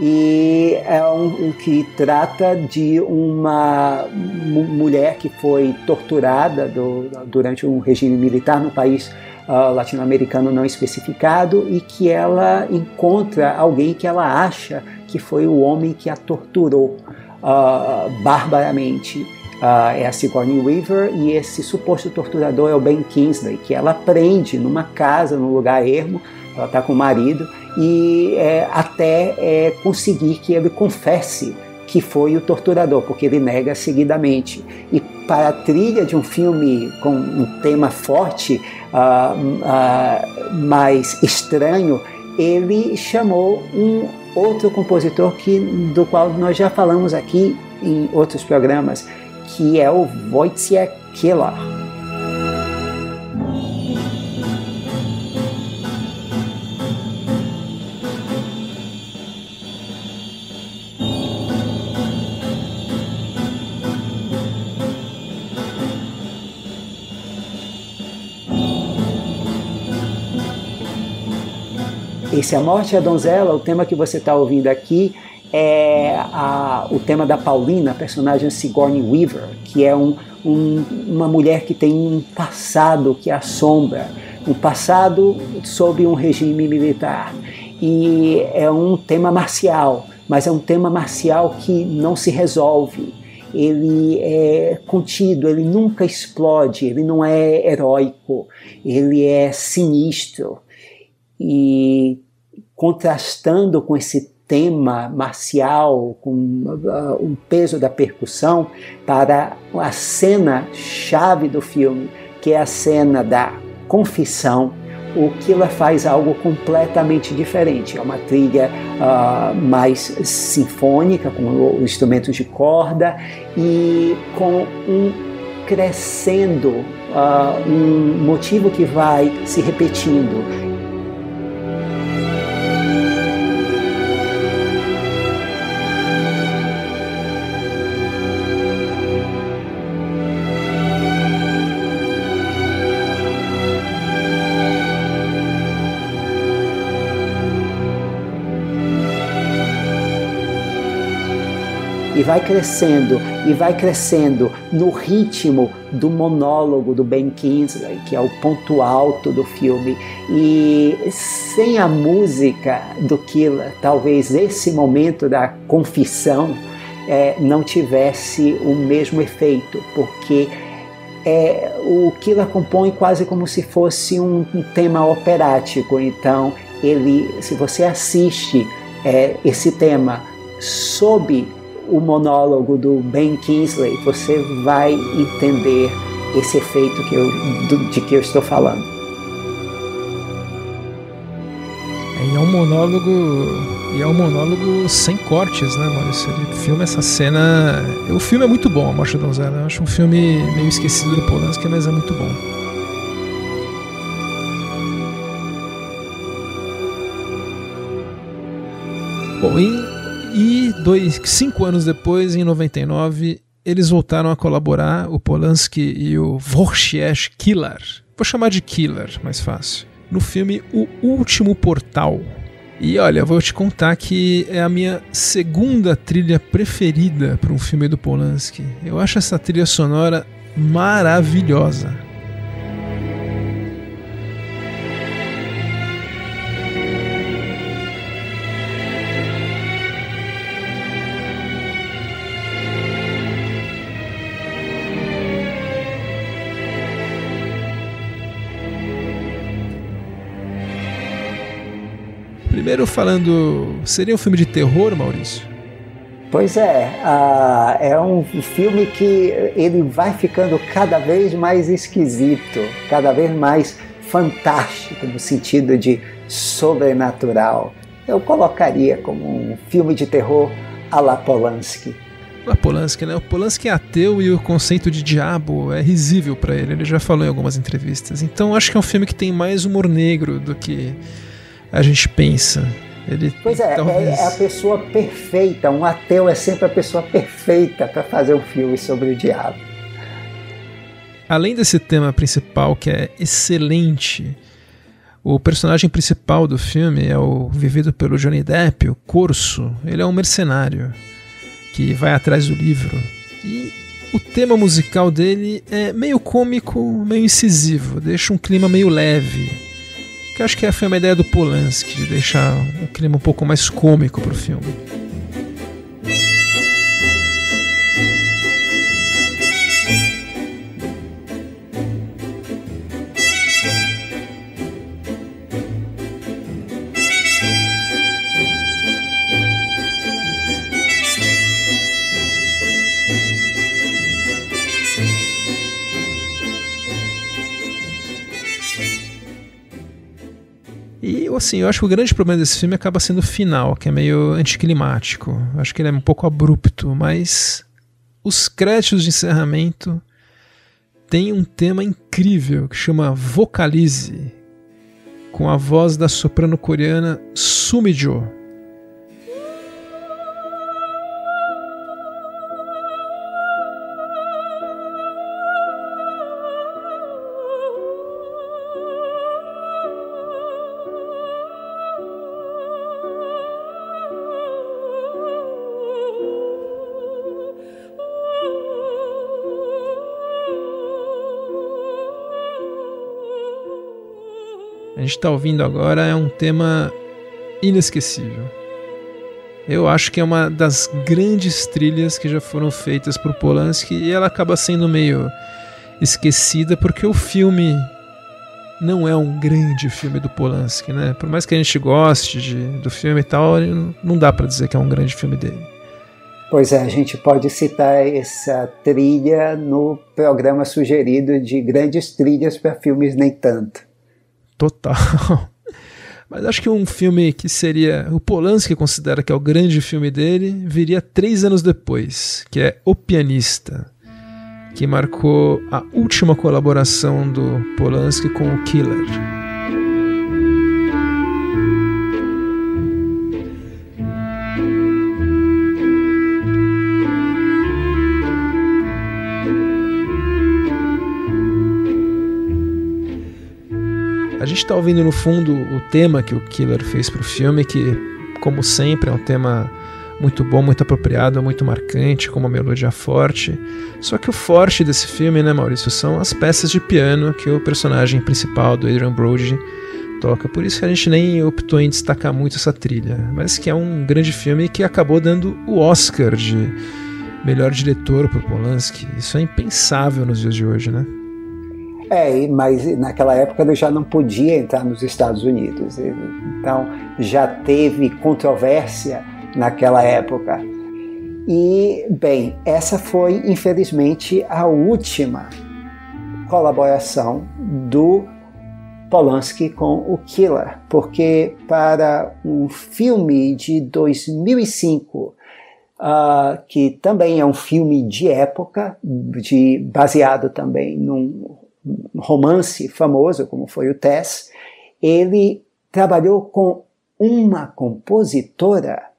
e é um, um, que trata de uma mulher que foi torturada do, durante um regime militar no país uh, latino-americano não especificado e que ela encontra alguém que ela acha que foi o homem que a torturou uh, barbaramente. Uh, é a Sigourney Weaver e esse suposto torturador é o Ben Kingsley, que ela prende numa casa, num lugar ermo, ela está com o marido e é, até é, conseguir que ele confesse que foi o torturador, porque ele nega seguidamente. E para a trilha de um filme com um tema forte, uh, uh, mais estranho, ele chamou um outro compositor que, do qual nós já falamos aqui em outros programas, que é o Wojciech Keller. Esse A Morte e a Donzela, o tema que você está ouvindo aqui, é a, o tema da Paulina, a personagem Sigourney Weaver, que é um, um, uma mulher que tem um passado que assombra, um passado sob um regime militar. E é um tema marcial, mas é um tema marcial que não se resolve. Ele é contido, ele nunca explode, ele não é heróico, ele é sinistro. E contrastando com esse tema marcial, com uh, o peso da percussão, para a cena chave do filme, que é a cena da confissão, o Killer faz algo completamente diferente. É uma trilha uh, mais sinfônica, com instrumentos de corda e com um crescendo, uh, um motivo que vai se repetindo vai crescendo e vai crescendo no ritmo do monólogo do Ben Kingsley, que é o ponto alto do filme. E sem a música do Killer, talvez esse momento da confissão é, não tivesse o mesmo efeito, porque é, o Killer compõe quase como se fosse um, um tema operático. Então, ele, se você assiste é, esse tema sob o monólogo do Ben Kingsley, você vai entender esse efeito que eu, do, de que eu estou falando. E é um monólogo e é um monólogo sem cortes, né, Maurício? Ele filma essa cena. O filme é muito bom, A Morte da Donzela. Eu acho um filme meio esquecido do Polanski, mas é muito bom. Bom, e e dois, cinco anos depois, em 99, eles voltaram a colaborar, o Polanski e o Wojciech Killer. Vou chamar de Killer, mais fácil. No filme O Último Portal. E olha, vou te contar que é a minha segunda trilha preferida para um filme do Polanski. Eu acho essa trilha sonora maravilhosa. Primeiro falando, seria um filme de terror, Maurício? Pois é, uh, é um filme que ele vai ficando cada vez mais esquisito, cada vez mais fantástico no sentido de sobrenatural. Eu colocaria como um filme de terror a la Polanski. A Polanski, né? O Polanski é ateu e o conceito de diabo é risível para ele. Ele já falou em algumas entrevistas. Então acho que é um filme que tem mais humor negro do que a gente pensa. Ele, pois é, talvez... é, a pessoa perfeita. Um ateu é sempre a pessoa perfeita para fazer um filme sobre o diabo. Além desse tema principal que é excelente, o personagem principal do filme é o vivido pelo Johnny Depp, o Corso. Ele é um mercenário que vai atrás do livro. E o tema musical dele é meio cômico, meio incisivo, deixa um clima meio leve que acho que foi uma ideia do Polanski, de deixar um clima um pouco mais cômico pro filme. Assim, eu acho que o grande problema desse filme acaba sendo o final, que é meio anticlimático. Eu acho que ele é um pouco abrupto, mas os créditos de encerramento têm um tema incrível que chama Vocalize, com a voz da soprano coreana Sumijo. Gente está ouvindo agora é um tema inesquecível. Eu acho que é uma das grandes trilhas que já foram feitas por Polanski e ela acaba sendo meio esquecida porque o filme não é um grande filme do Polanski, né? Por mais que a gente goste de, do filme e tal, não dá para dizer que é um grande filme dele. Pois é, a gente pode citar essa trilha no programa sugerido de grandes trilhas para filmes nem tanto. Total. Mas acho que um filme que seria. O Polanski considera que é o grande filme dele, viria três anos depois, que é O Pianista, que marcou a última colaboração do Polanski com o Killer. A gente está ouvindo no fundo o tema que o Killer fez para o filme, que, como sempre, é um tema muito bom, muito apropriado, muito marcante, com uma melodia forte. Só que o forte desse filme, né, Maurício, são as peças de piano que o personagem principal do Adrian Brody toca. Por isso que a gente nem optou em destacar muito essa trilha, mas que é um grande filme que acabou dando o Oscar de melhor diretor para Polanski. Isso é impensável nos dias de hoje, né? É, mas naquela época ele já não podia entrar nos Estados Unidos. Então já teve controvérsia naquela época. E, bem, essa foi infelizmente a última colaboração do Polanski com o Killer, porque para um filme de 2005, uh, ah, que também é um filme de época, de, baseado também num romance famoso, como foi o Tess, ele trabalhou com uma compositora.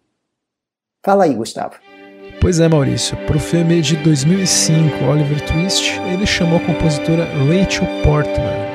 Fala aí, Gustavo. Pois é, Maurício. Para o filme de 2005, Oliver Twist, ele chamou a compositora Rachel Portman.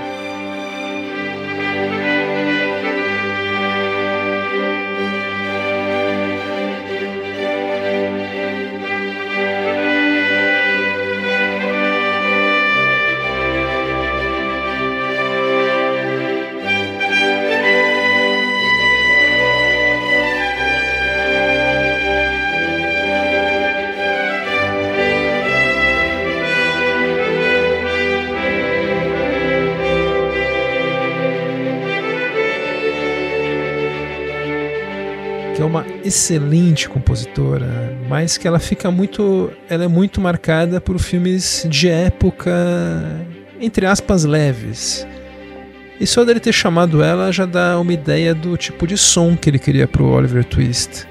Excelente compositora, mas que ela fica muito, ela é muito marcada por filmes de época, entre aspas, leves. E só dele ter chamado ela já dá uma ideia do tipo de som que ele queria para o Oliver Twist.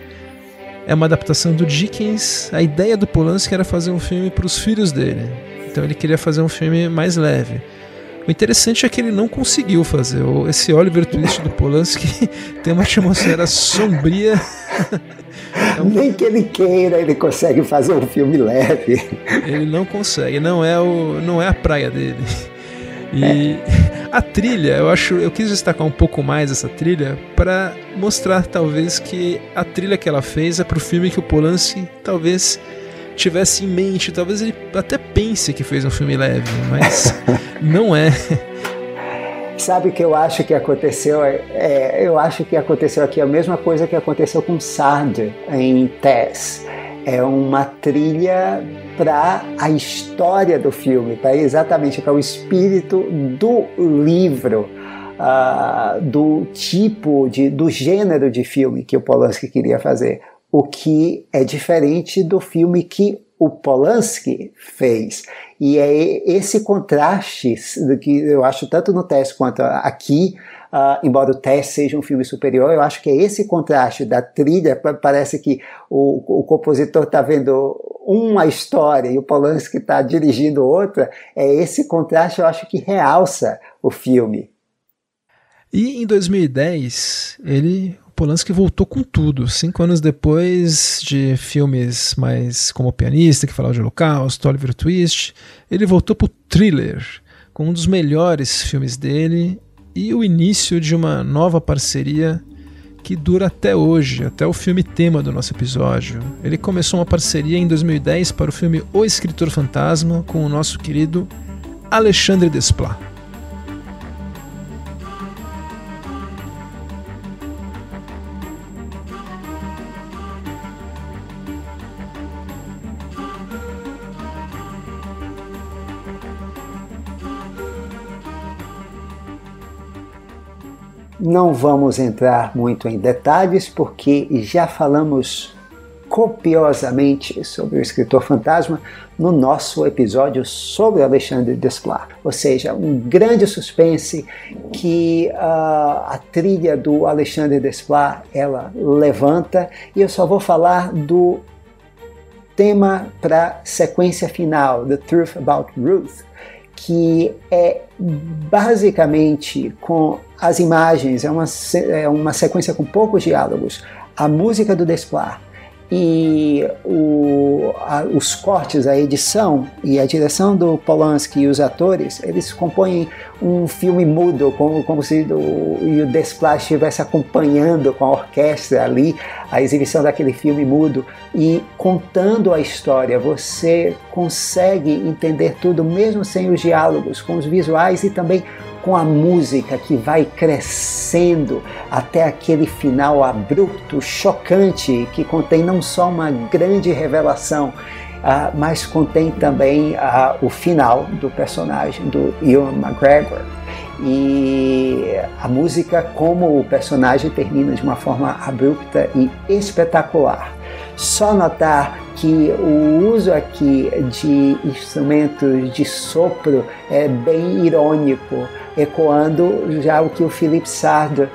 É uma adaptação do Dickens. A ideia do Polanski era fazer um filme para os filhos dele. Então ele queria fazer um filme mais leve. O interessante é que ele não conseguiu fazer. Esse Oliver Twist do Polanski tem uma atmosfera sombria. É um... Nem que ele queira, ele consegue fazer um filme leve. Ele não consegue, não é, o, não é a praia dele. E é. a trilha, eu acho, eu quis destacar um pouco mais essa trilha para mostrar talvez que a trilha que ela fez é pro filme que o Polanski talvez tivesse em mente. Talvez ele até pense que fez um filme leve, mas não é. Sabe o que eu acho que aconteceu? É, eu acho que aconteceu aqui a mesma coisa que aconteceu com Sard em Tess. É uma trilha para a história do filme, para exatamente para o espírito do livro. Uh, do tipo de do gênero de filme que o Polanski queria fazer o que é diferente do filme que o Polanski fez. E é esse contraste que eu acho tanto no teste quanto aqui, uh, embora o teste seja um filme superior, eu acho que é esse contraste da trilha, parece que o, o compositor está vendo uma história e o Polanski está dirigindo outra, é esse contraste eu acho que realça o filme. E em 2010, ele Polanski voltou com tudo. Cinco anos depois de filmes mais como Pianista, que falava de Holocausto, Oliver Twist, ele voltou para o Thriller, com um dos melhores filmes dele e o início de uma nova parceria que dura até hoje, até o filme tema do nosso episódio. Ele começou uma parceria em 2010 para o filme O Escritor Fantasma com o nosso querido Alexandre Desplat. Não vamos entrar muito em detalhes porque já falamos copiosamente sobre o escritor fantasma no nosso episódio sobre Alexandre Desplat. Ou seja, um grande suspense que uh, a trilha do Alexandre Desplat ela levanta e eu só vou falar do tema para sequência final, The Truth About Ruth, que é basicamente com as imagens, é uma, é uma sequência com poucos diálogos, a música do Desplat e o, a, os cortes, a edição e a direção do Polanski e os atores, eles compõem um filme mudo, como, como se o, o Desplat estivesse acompanhando com a orquestra ali a exibição daquele filme mudo e contando a história. Você consegue entender tudo, mesmo sem os diálogos, com os visuais e também com a música que vai crescendo até aquele final abrupto, chocante, que contém não só uma grande revelação, uh, mas contém também uh, o final do personagem do Ewan McGregor. E a música, como o personagem termina de uma forma abrupta e espetacular. Só notar que o uso aqui de instrumentos de sopro é bem irônico, ecoando já o que o Philip Sard uh,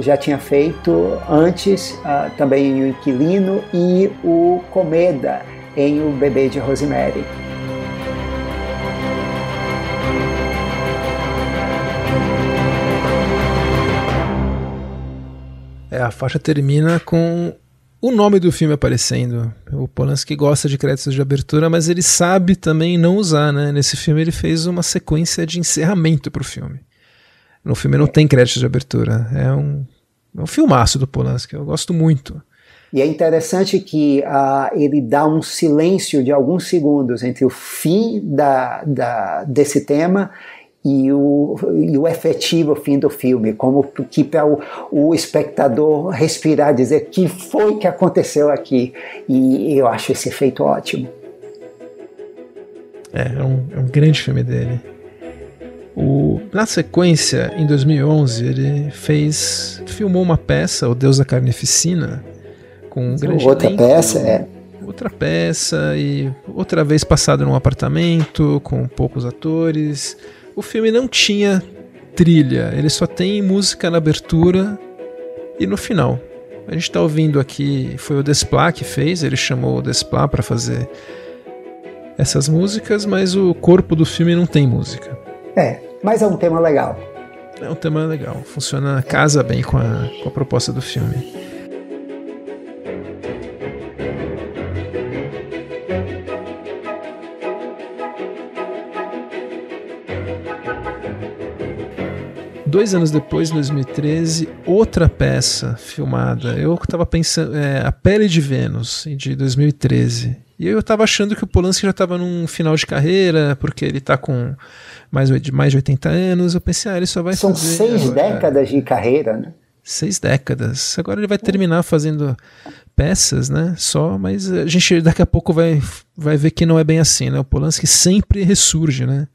já tinha feito antes, uh, também em O Inquilino e o Comeda em O Bebê de Rosemary. É, a faixa termina com o nome do filme aparecendo. O Polanski gosta de créditos de abertura, mas ele sabe também não usar, né? Nesse filme ele fez uma sequência de encerramento para o filme. No filme não tem créditos de abertura. É um, é um filmaço do Polanski, eu gosto muito. E é interessante que uh, ele dá um silêncio de alguns segundos entre o fim da, da, desse tema e o, e o efetivo fim do filme, como que para o, o espectador respirar, dizer que foi que aconteceu aqui. E eu acho esse efeito ótimo. É, é um, é um grande filme dele. O, na sequência, em 2011, ele fez, filmou uma peça, O Deus da Carnificina, com um grande Outra elenco, peça, é. Outra peça e outra vez passado num apartamento com poucos atores o filme não tinha trilha, ele só tem música na abertura e no final. A gente está ouvindo aqui, foi o Desplat que fez, ele chamou o Desplat para fazer essas músicas, mas o corpo do filme não tem música. É, mas é um tema legal. É um tema legal, funciona, casa bem com a, com a proposta do filme. Dois anos depois, em 2013, outra peça filmada. Eu estava pensando. É, A Pele de Vênus, de 2013. E eu estava achando que o Polanski já estava num final de carreira, porque ele está com mais, mais de 80 anos. Eu pensei, ah, ele só vai São fazer. São seis agora. décadas de carreira, né? Seis décadas. Agora ele vai terminar fazendo peças, né? Só, mas a gente daqui a pouco vai, vai ver que não é bem assim, né? O Polanski sempre ressurge, né?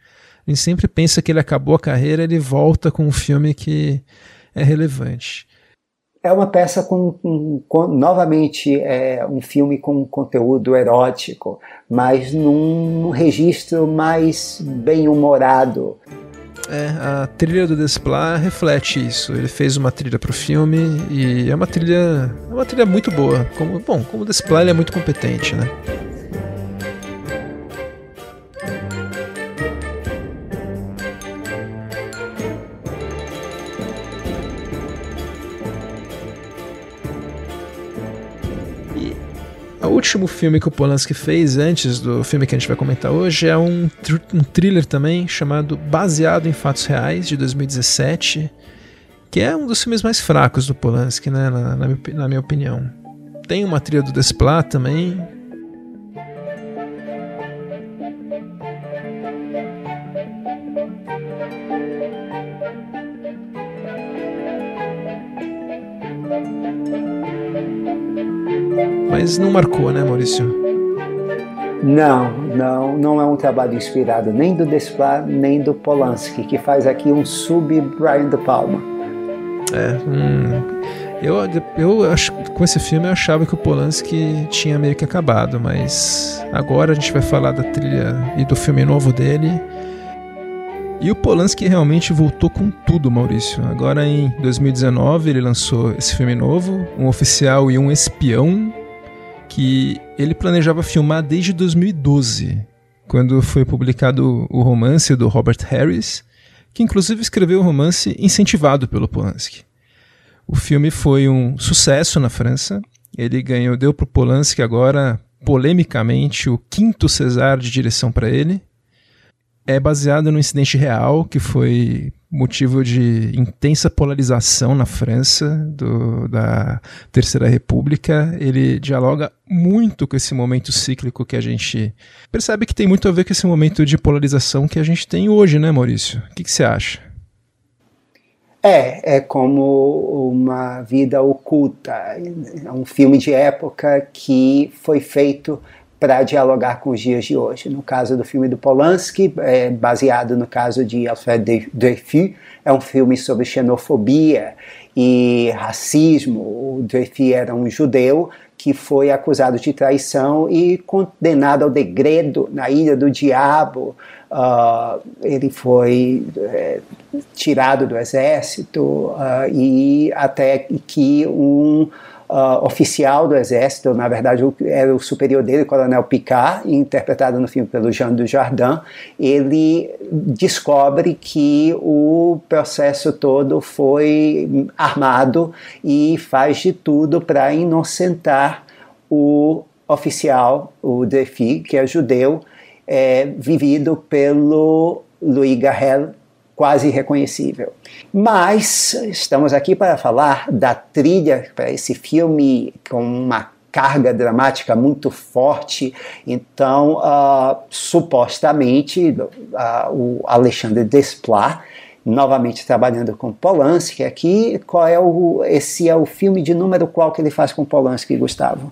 A gente sempre pensa que ele acabou a carreira, ele volta com um filme que é relevante. É uma peça com, com, com novamente, é um filme com conteúdo erótico, mas num, registro mais bem-humorado. É, a trilha do Desplat reflete isso. Ele fez uma trilha para o filme e é uma trilha, é uma trilha muito boa. Como, bom, como o Desplat ele é muito competente, né? Último filme que o Polanski fez, antes do filme que a gente vai comentar hoje, é um, um thriller também, chamado Baseado em Fatos Reais, de 2017, que é um dos filmes mais fracos do Polanski, né, na, na, na minha opinião. Tem uma trilha do Desplat também, mas não marcou, né, Maurício? Não, não, não é um trabalho inspirado nem do Desplat nem do Polanski, que faz aqui um sub Brian De Palma. É, hum, eu, eu acho, com esse filme eu achava que o Polanski tinha meio que acabado, mas agora a gente vai falar da trilha e do filme novo dele. E o Polanski realmente voltou com tudo, Maurício. Agora em 2019 ele lançou esse filme novo, Um Oficial e um Espião, que ele planejava filmar desde 2012, quando foi publicado o romance do Robert Harris, que inclusive escreveu o romance incentivado pelo Polanski. O filme foi um sucesso na França. Ele ganhou, deu para o Polanski agora, polemicamente, o quinto César de direção para ele é baseado no incidente real que foi motivo de intensa polarização na França do, da Terceira República. Ele dialoga muito com esse momento cíclico que a gente percebe que tem muito a ver com esse momento de polarização que a gente tem hoje, né, Maurício? O que, você acha? É, é como uma vida oculta. É um filme de época que foi feito para dialogar com os dias de hoje. No caso do filme do Polanski, é baseado no caso de Alfred Dreyfus, é um filme sobre xenofobia e racismo. O Dreyfus era um judeu que foi acusado de traição e condenado ao degredo na Ilha do Diabo. Uh, ele foi é, tirado do exército uh, e até que um uh, oficial do exército, na verdade era o superior dele, o coronel Picard, interpretado no filme pelo Jean Dujardin, ele descobre que o processo todo foi armado e faz de tudo para inocentar o oficial, o Defi, que é judeu, é, vivido pelo Louis Garrel, quase irreconhecível. Mas estamos aqui para falar da trilha para esse filme com uma carga dramática muito forte. Então, uh, supostamente, uh, o Alexandre Desplat, novamente trabalhando com Polanski aqui, qual é o esse é o filme de número qual que ele faz com Polanski, Gustavo?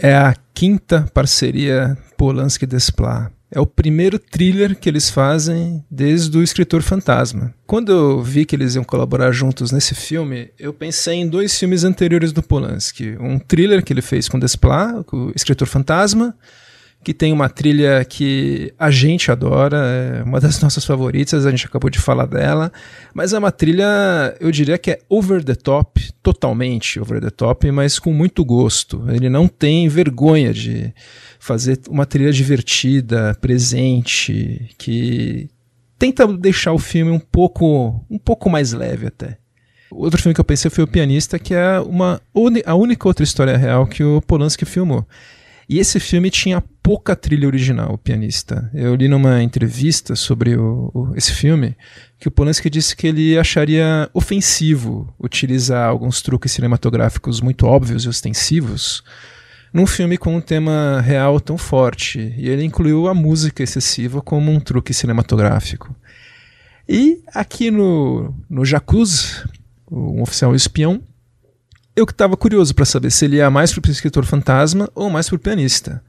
É a quinta parceria Polanski-Desplat. É o primeiro thriller que eles fazem desde o Escritor Fantasma. Quando eu vi que eles iam colaborar juntos nesse filme, eu pensei em dois filmes anteriores do Polanski. Um thriller que ele fez com Desplat, o Escritor Fantasma, que tem uma trilha que a gente adora, é uma das nossas favoritas, a gente acabou de falar dela, mas é uma trilha, eu diria que é over the top, totalmente over the top, mas com muito gosto. Ele não tem vergonha de fazer uma trilha divertida, presente, que tenta deixar o filme um pouco, um pouco mais leve até. Outro filme que eu pensei foi O Pianista, que é uma, a única outra história real que o Polanski filmou. E esse filme tinha pouca trilha original, o pianista. Eu li numa entrevista sobre o, o, esse filme que o Polanski disse que ele acharia ofensivo utilizar alguns truques cinematográficos muito óbvios e ostensivos num filme com um tema real tão forte. E ele incluiu a música excessiva como um truque cinematográfico. E aqui no, no Jacuzzi, um oficial espião, eu que estava curioso para saber se ele ia mais para o escritor fantasma ou mais para o pianista.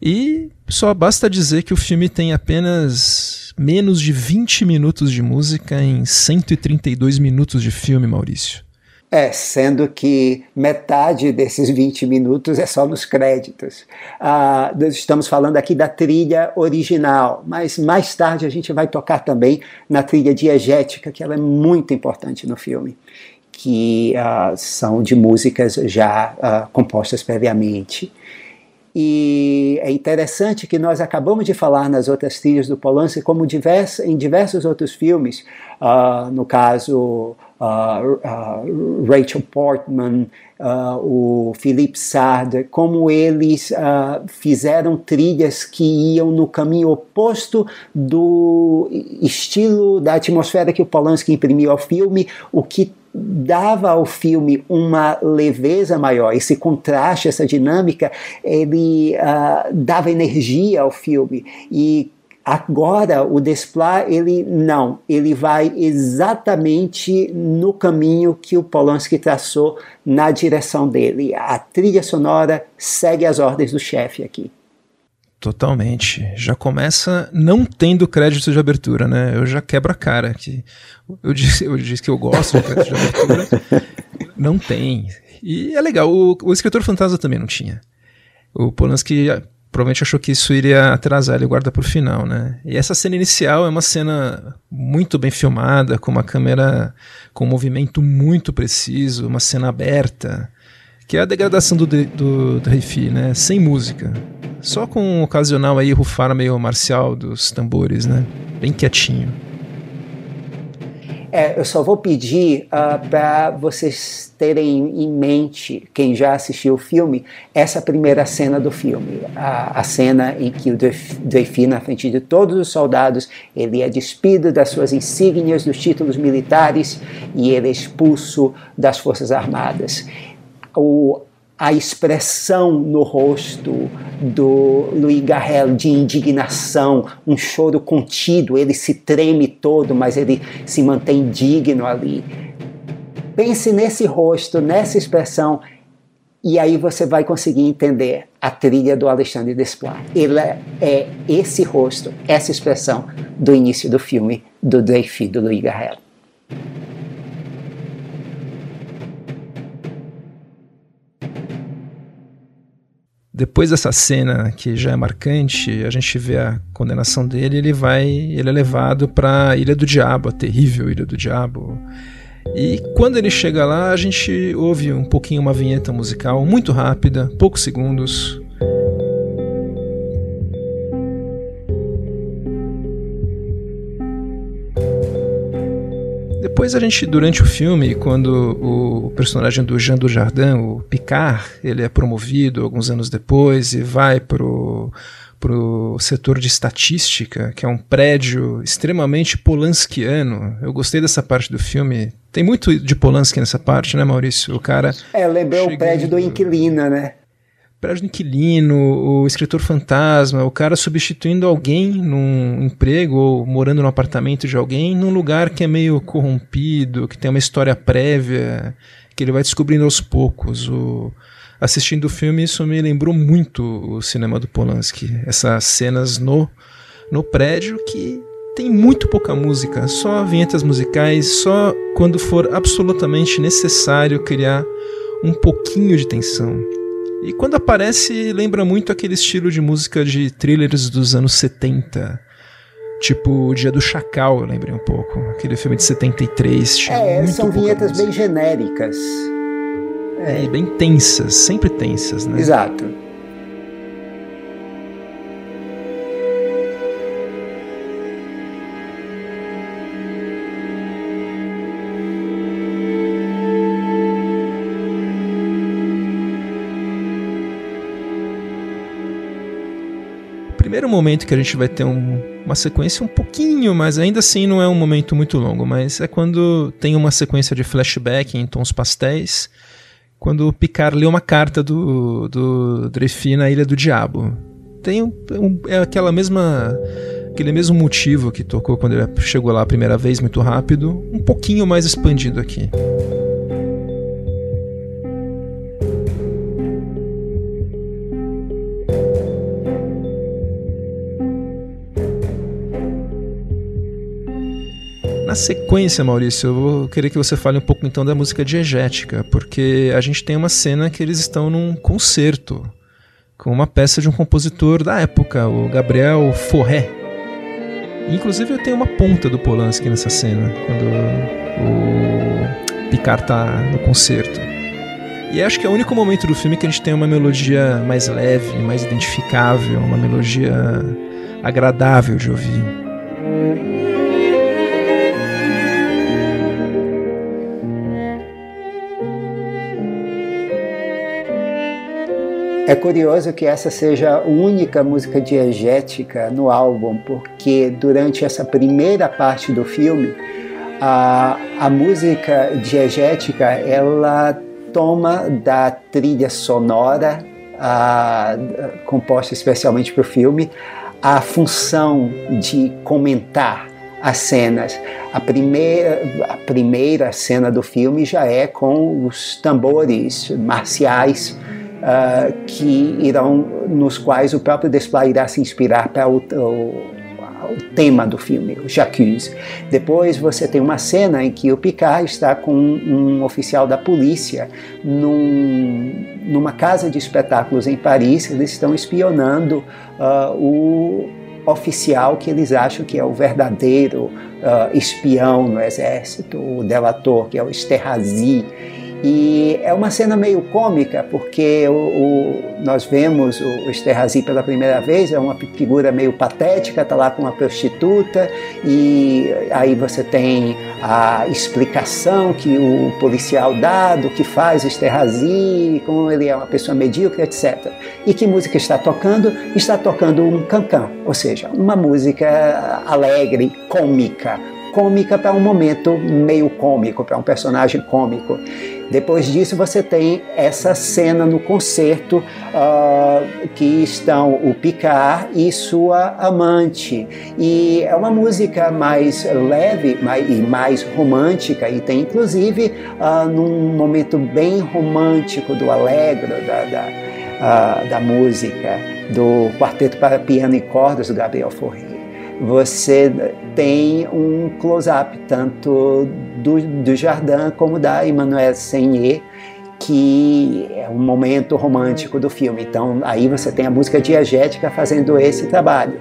E só basta dizer que o filme tem apenas menos de 20 minutos de música em 132 minutos de filme, Maurício. É, sendo que metade desses 20 minutos é só nos créditos. Ah, nós estamos falando aqui da trilha original, mas mais tarde a gente vai tocar também na trilha diegética, que ela é muito importante no filme que uh, são de músicas já uh, compostas previamente. E é interessante que nós acabamos de falar nas outras trilhas do Polanski, como divers, em diversos outros filmes, uh, no caso Rachel Portman, o Philippe Sard, como eles fizeram trilhas que iam no caminho oposto do estilo, da atmosfera que o Polanski imprimiu ao filme, o que dava ao filme uma leveza maior, esse contraste, essa dinâmica, ele uh, dava energia ao filme e Agora, o Desplat, ele não, ele vai exatamente no caminho que o Polanski traçou na direção dele. A trilha sonora segue as ordens do chefe aqui. Totalmente. Já começa não tendo crédito de abertura, né? Eu já quebro a cara. Que eu, disse, eu disse que eu gosto de crédito de abertura. não tem. E é legal. O, o escritor fantasma também não tinha. O Polanski ah, provavelmente achou que isso iria atrasar, ele guarda pro final, né? E essa cena inicial é uma cena muito bem filmada, com uma câmera com um movimento muito preciso, uma cena aberta, que é a degradação do, do, do né? Sem música. Só com um ocasional aí rufar meio marcial dos tambores, né? Bem quietinho. É, eu só vou pedir uh, ah, para vocês terem em mente, quem já assistiu o filme, essa primeira cena do filme. A, a cena em que o Dreyfus, na frente de todos os soldados, ele é despido das suas insígnias, dos títulos militares e ele é expulso das Forças Armadas. O, a expressão no rosto do Louis Garrel de indignação, um choro contido, ele se treme todo, mas ele se mantém digno ali. Pense nesse rosto, nessa expressão, e aí você vai conseguir entender a trilha do Alexandre Desplat. Ele é esse rosto, essa expressão do início do filme do Dreyfus, do Louis Garrel. Depois dessa cena que já é marcante, a gente vê a condenação dele, ele vai, ele é levado para Ilha do Diabo, a terrível Ilha do Diabo. E quando ele chega lá, a gente ouve um pouquinho uma vinheta musical muito rápida, poucos segundos, Depois a gente, durante o filme, quando o personagem do Jean Dujardin, o Picard, ele é promovido alguns anos depois e vai pro pro setor de estatística, que é um prédio extremamente polanskiano. Eu gostei dessa parte do filme. Tem muito de Polanski nessa parte, né, Maurício? O cara. É, lembrou chegando... o prédio do Inquilina, né? Prédio do inquilino, o escritor fantasma, o cara substituindo alguém num emprego ou morando no apartamento de alguém num lugar que é meio corrompido, que tem uma história prévia, que ele vai descobrindo aos poucos. O, assistindo o filme, isso me lembrou muito o cinema do Polanski. Essas cenas no, no prédio que tem muito pouca música, só vinhetas musicais, só quando for absolutamente necessário criar um pouquinho de tensão. E quando aparece, lembra muito aquele estilo de música de thrillers dos anos 70. Tipo O Dia do Chacal, eu lembrei um pouco. Aquele filme de 73. É, são vinhetas bem genéricas. É, e bem tensas, sempre tensas, né? Exato. Primeiro momento que a gente vai ter um, uma sequência um pouquinho, mas ainda assim não é um momento muito longo, mas é quando tem uma sequência de flashback em tons pastéis, quando o Picard lê uma carta do, do Dreyfus na Ilha do Diabo. Tem um, um, é aquela mesma aquele mesmo motivo que tocou quando ele chegou lá a primeira vez muito rápido, um pouquinho mais expandido aqui. Na sequência, Maurício, eu vou querer que você fale um pouco então da música diegética, porque a gente tem uma cena que eles estão num concerto com uma peça de um compositor da época, o Gabriel Forré. Inclusive eu tenho uma ponta do Polanski nessa cena, quando o Picard tá no concerto. E acho que é o único momento do filme que a gente tem uma melodia mais leve, mais identificável, uma melodia agradável de ouvir. É curioso que essa seja a única música diegética no álbum, porque durante essa primeira parte do filme, a, a música diegética ela toma da trilha sonora a, composta especialmente para o filme a função de comentar as cenas. A primeira, a primeira cena do filme já é com os tambores marciais uh, que irão, nos quais o próprio Desplat irá se inspirar para o, o o tema do filme, o Jacques. Depois você tem uma cena em que o Picard está com um, oficial da polícia num, numa casa de espetáculos em Paris. Eles estão espionando uh, o oficial que eles acham que é o verdadeiro uh, espião no exército, o delator, que é o Esterhazy. E é uma cena meio cômica, porque o, o, nós vemos o Esterhazy pela primeira vez, é uma figura meio patética, está lá com uma prostituta, e aí você tem a explicação que o policial dá do que faz o Esterhazy, como ele é uma pessoa medíocre, etc. E que música está tocando? Está tocando um cancan, ou seja, uma música alegre, cômica, cômica para um momento meio cômico, para um personagem cômico. Depois disso, você tem essa cena no concerto uh, que estão o Picard e sua amante. E é uma música mais leve mais, e mais romântica, e tem inclusive uh, num momento bem romântico do Alegro, da, da, uh, da música, do Quarteto para Piano e Cordas do Gabriel Fauré você tem um close-up tanto do, do Jardim como da Emmanuel Senier, que é um momento romântico do filme. Então aí você tem a música diegética fazendo esse trabalho.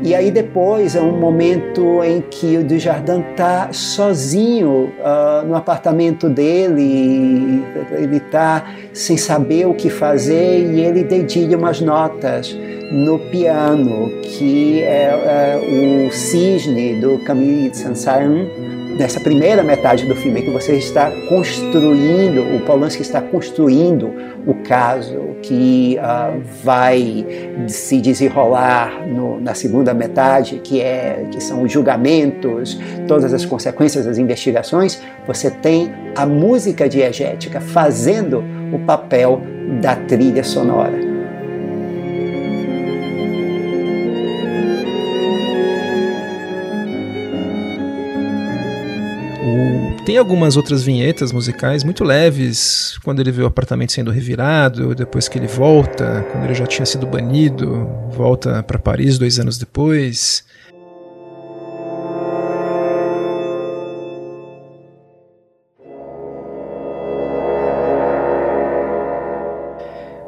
E aí depois é um momento em que o Dujardin está sozinho uh, no apartamento dele, ele está sem saber o que fazer e ele dedilha umas notas no piano, que é, é o cisne do Camille Saint-Saëns, nessa primeira metade do filme, que você está construindo, o Polanski está construindo o caso que uh, vai se desenrolar no, na segunda metade, que, é, que são os julgamentos, todas as consequências das investigações, você tem a música diegética fazendo o papel da trilha sonora. Tem algumas outras vinhetas musicais muito leves, quando ele vê o apartamento sendo revirado, depois que ele volta, quando ele já tinha sido banido, volta para Paris dois anos depois.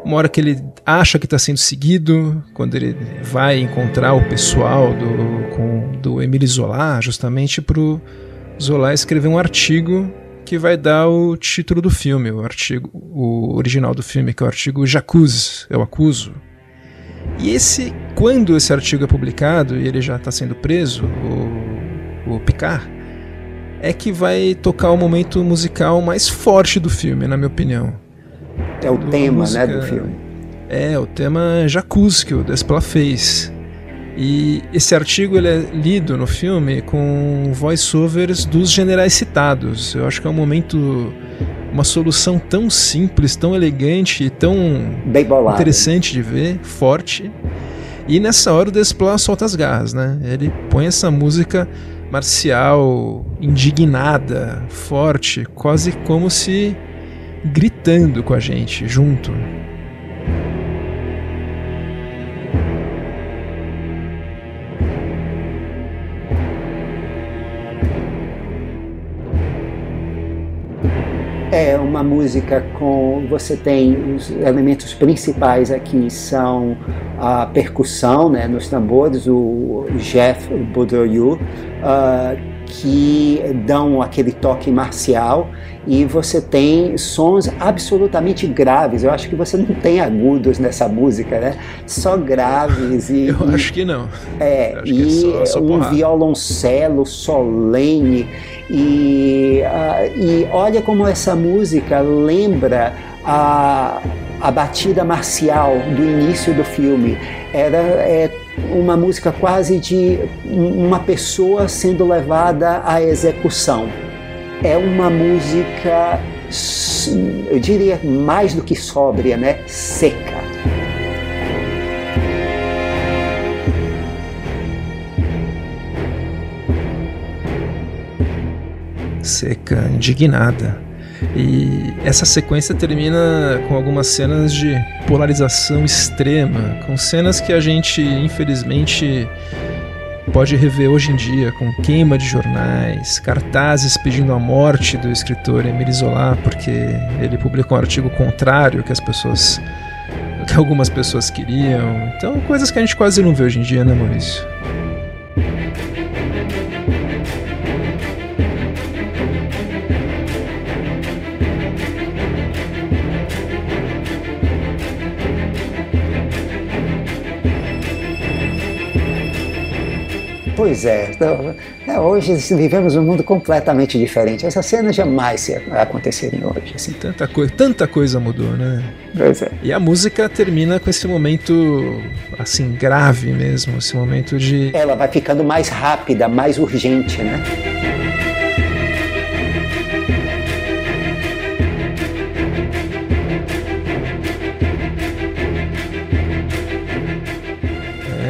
uma hora que ele acha que está sendo seguido, quando ele vai encontrar o pessoal do, com, do Emile Zola, justamente para Zola escreveu um artigo que vai dar o título do filme, o artigo, o original do filme, que é o artigo J'accuse, eu acuso. E esse, quando esse artigo é publicado e ele já está sendo preso, o, o Picard, é que vai tocar o momento musical mais forte do filme, na minha opinião. É o tema, música, né, do filme. É, o tema Jacuzzi que o Desplat fez. E esse artigo ele é lido no filme com voiceovers dos generais citados. Eu acho que é um momento, uma solução tão simples, tão elegante tão interessante de ver, forte. E nessa hora o Desplat solta as garras, né? Ele põe essa música marcial, indignada, forte, quase como se gritando com a gente junto. É uma música com. Você tem os elementos principais aqui são a percussão né, nos tambores, o Jeff Baudrillard, uh, que dão aquele toque marcial e você tem sons absolutamente graves. Eu acho que você não tem agudos nessa música, né? Só graves e. Eu acho que não. É, e é só, só um violoncelo solene. E, uh, e olha como essa música lembra a, a batida marcial do início do filme. Era é, uma música quase de uma pessoa sendo levada à execução. É uma música, eu diria, mais do que sóbria, né? Seca. seca, indignada. E essa sequência termina com algumas cenas de polarização extrema, com cenas que a gente, infelizmente, pode rever hoje em dia, com queima de jornais, cartazes pedindo a morte do escritor Emile Zola porque ele publicou um artigo contrário que as pessoas que algumas pessoas queriam. Então, coisas que a gente quase não vê hoje em dia, né, Maurício? Pois é, então, é, hoje vivemos um mundo completamente diferente. Essa cena jamais aconteceria hoje. Assim. Tanta, coi tanta coisa mudou, né? Pois é. E a música termina com esse momento, assim, grave mesmo, esse momento de... Ela vai ficando mais rápida, mais urgente, né?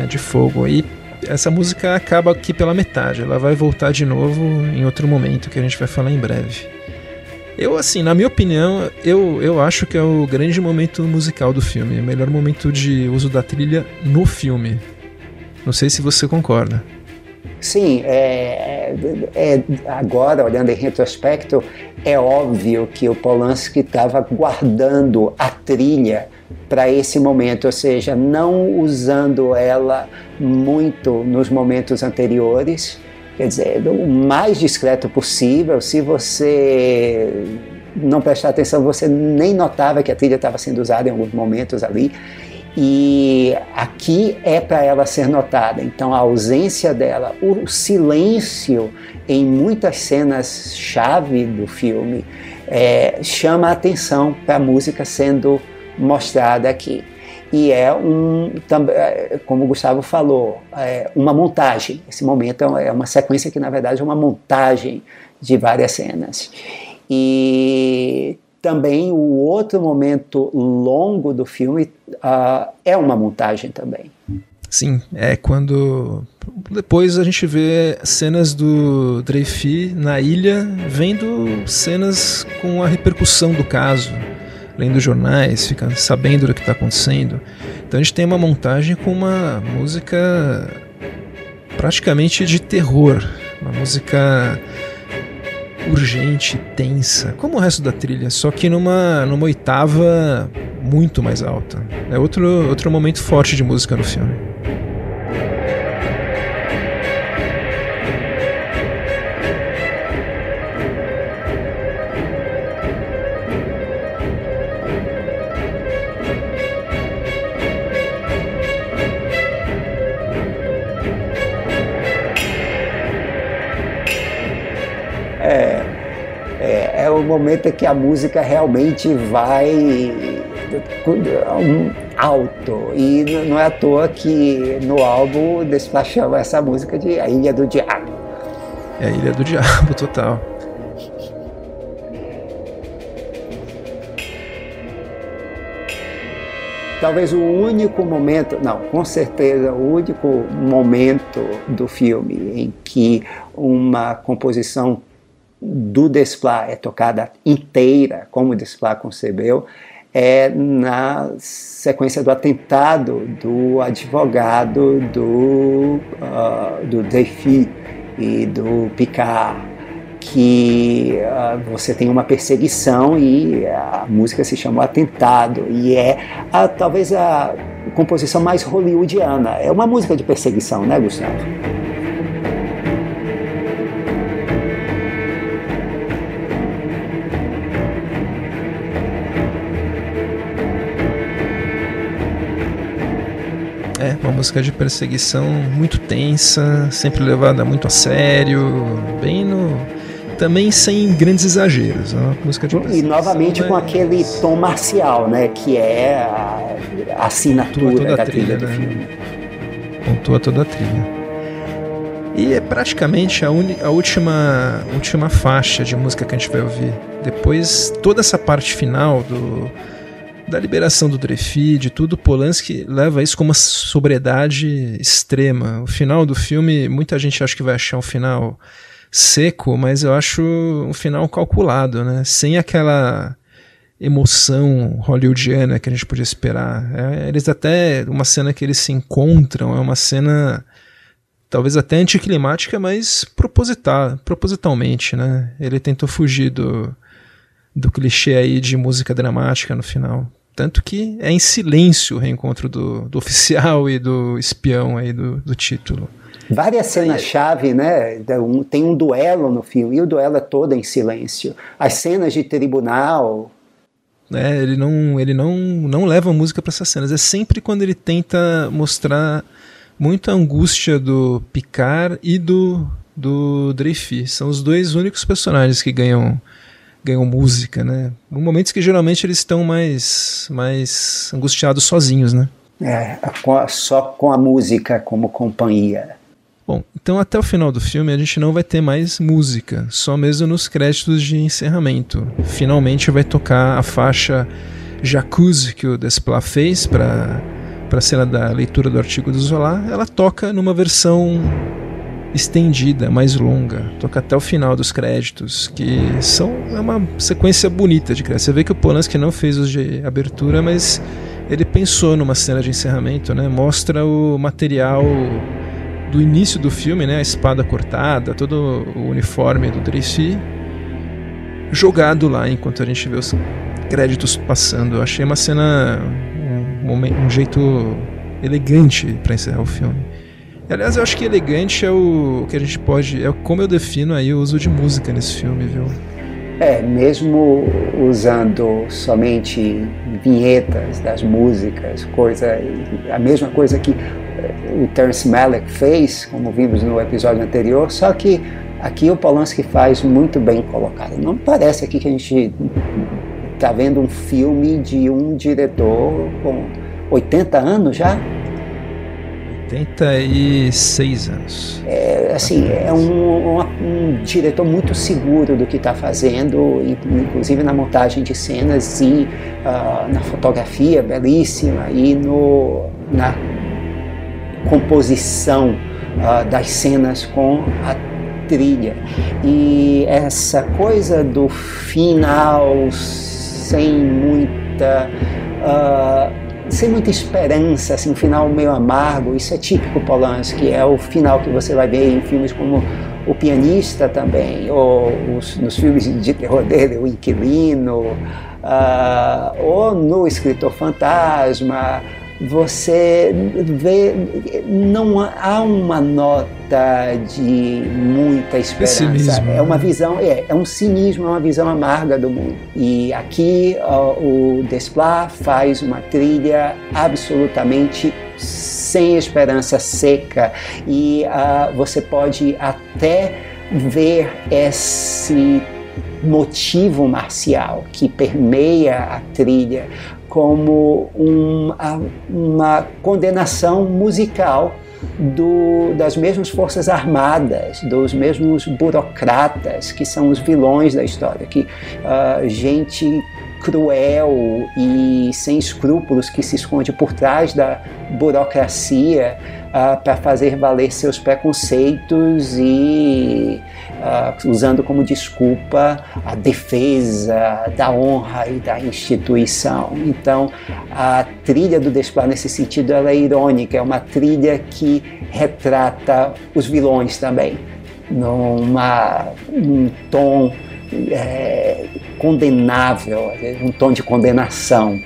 É, de fogo. E essa música acaba aqui pela metade. Ela vai voltar de novo em outro momento que a gente vai falar em breve. Eu, assim, na minha opinião, eu, eu acho que é o grande momento musical do filme. O melhor momento de uso da trilha no filme. Não sei se você concorda. Sim, é, é, agora, olhando em retrospecto, é óbvio que o Polanski estava guardando a trilha para esse momento, ou seja, não usando ela muito nos momentos anteriores, quer dizer, o mais discreto possível. Se você não prestar atenção, você nem notava que a trilha estava sendo usada em alguns momentos ali. E aqui é para ela ser notada. Então, a ausência dela, o silêncio em muitas cenas chave do filme é, chama a atenção para a música sendo mostrada aqui. E é um, é, como o Gustavo falou, é uma montagem. Esse momento é uma sequência que, na verdade, é uma montagem de várias cenas. E também o outro momento longo do filme uh, é uma montagem também. Sim, é quando depois a gente vê cenas do Dreyfus na ilha, vendo cenas com a repercussão do caso lendo jornais, fica sabendo do que está acontecendo. Então a gente tem uma montagem com uma música praticamente de terror, uma música urgente, tensa, como o resto da trilha, só que numa, numa oitava muito mais alta. É outro, outro momento forte de música no filme. Momento é que a música realmente vai alto. E não é à toa que no álbum despachamos essa música de A Ilha do Diabo. É a Ilha do Diabo, total. Talvez o único momento, não, com certeza o único momento do filme em que uma composição do Desplat é tocada inteira, como o Desplat concebeu, é na sequência do atentado do advogado do, uh, do Defi e do Picard, que uh, você tem uma perseguição e a música se chama Atentado, e é a, talvez a composição mais hollywoodiana. É uma música de perseguição, né, Gustavo? Uma música de perseguição muito tensa, sempre levada muito a sério, bem no também sem grandes exageros. Né? Uma música de e novamente com aquele tom marcial, né, que é a, a assinatura da trilha, trilha do né? filme. Pontua toda a trilha. E é praticamente a, uni, a última, última faixa de música que a gente vai ouvir. Depois, toda essa parte final do, da liberação do Dreyfus, de tudo, Polanski leva isso com uma sobriedade extrema. O final do filme, muita gente acha que vai achar um final seco, mas eu acho um final calculado, né? Sem aquela emoção hollywoodiana que a gente podia esperar. É, eles até uma cena que eles se encontram é uma cena talvez até anticlimática, mas proposital, propositalmente, né? Ele tentou fugir do do clichê aí de música dramática no final. Tanto que é em silêncio o reencontro do, do oficial e do espião aí do, do título. Várias cenas-chave, né? Tem um duelo no filme, e o duelo é todo em silêncio. As cenas de tribunal. É, ele não, ele não, não leva a música para essas cenas. É sempre quando ele tenta mostrar muita angústia do Picard e do, do Dreyfus. São os dois únicos personagens que ganham ganham música, né? Em momentos que geralmente eles estão mais, mais angustiados sozinhos, né? É, só com a música como companhia. Bom, então até o final do filme a gente não vai ter mais música, só mesmo nos créditos de encerramento. Finalmente vai tocar a faixa Jacuzzi que o Desplat fez para a cena da leitura do artigo do Zola. Ela toca numa versão estendida, mais longa, toca até o final dos créditos, que são é uma sequência bonita de créditos. Você vê que o Polanski não fez os de abertura, mas ele pensou numa cena de encerramento, né? Mostra o material do início do filme, né? A espada cortada, todo o uniforme do Tracy jogado lá enquanto a gente vê os créditos passando. Eu achei uma cena um, um, um jeito elegante para encerrar o filme. Aliás, eu acho que elegante é o que a gente pode. É como eu defino aí o uso de música nesse filme, viu? É, mesmo usando somente vinhetas das músicas, coisa, a mesma coisa que eh, o Terence Malick fez, como vimos no episódio anterior, só que aqui o Polanski faz muito bem colocado. Não parece aqui que a gente está vendo um filme de um diretor com 80 anos já, 86 anos. É, assim, é um, um, um diretor muito seguro do que está fazendo, inclusive na montagem de cenas e uh, na fotografia belíssima e no, na composição uh, das cenas com a trilha. E essa coisa do final sem muita. Uh, sem muita esperança, assim, um final meio amargo. Isso é típico Polanski, é o final que você vai ver em filmes como O Pianista também, ou os, nos filmes de terror dele, O Inquilino, uh, ou no Escritor Fantasma, você vê, não há uma nota de muita esperança. Pessimismo. É uma visão, é, é um cinismo, é uma visão amarga do mundo. E aqui ó, o Desplat faz uma trilha absolutamente sem esperança, seca, e uh, você pode até ver esse motivo marcial que permeia a trilha como uma, uma condenação musical do, das mesmas forças armadas, dos mesmos burocratas que são os vilões da história, que uh, gente cruel e sem escrúpulos que se esconde por trás da burocracia uh, para fazer valer seus preconceitos e uh, usando como desculpa a defesa da honra e da instituição. Então, a trilha do Desplat nesse sentido ela é irônica, é uma trilha que retrata os vilões também, numa um tom é, condenável, um tom de condenação.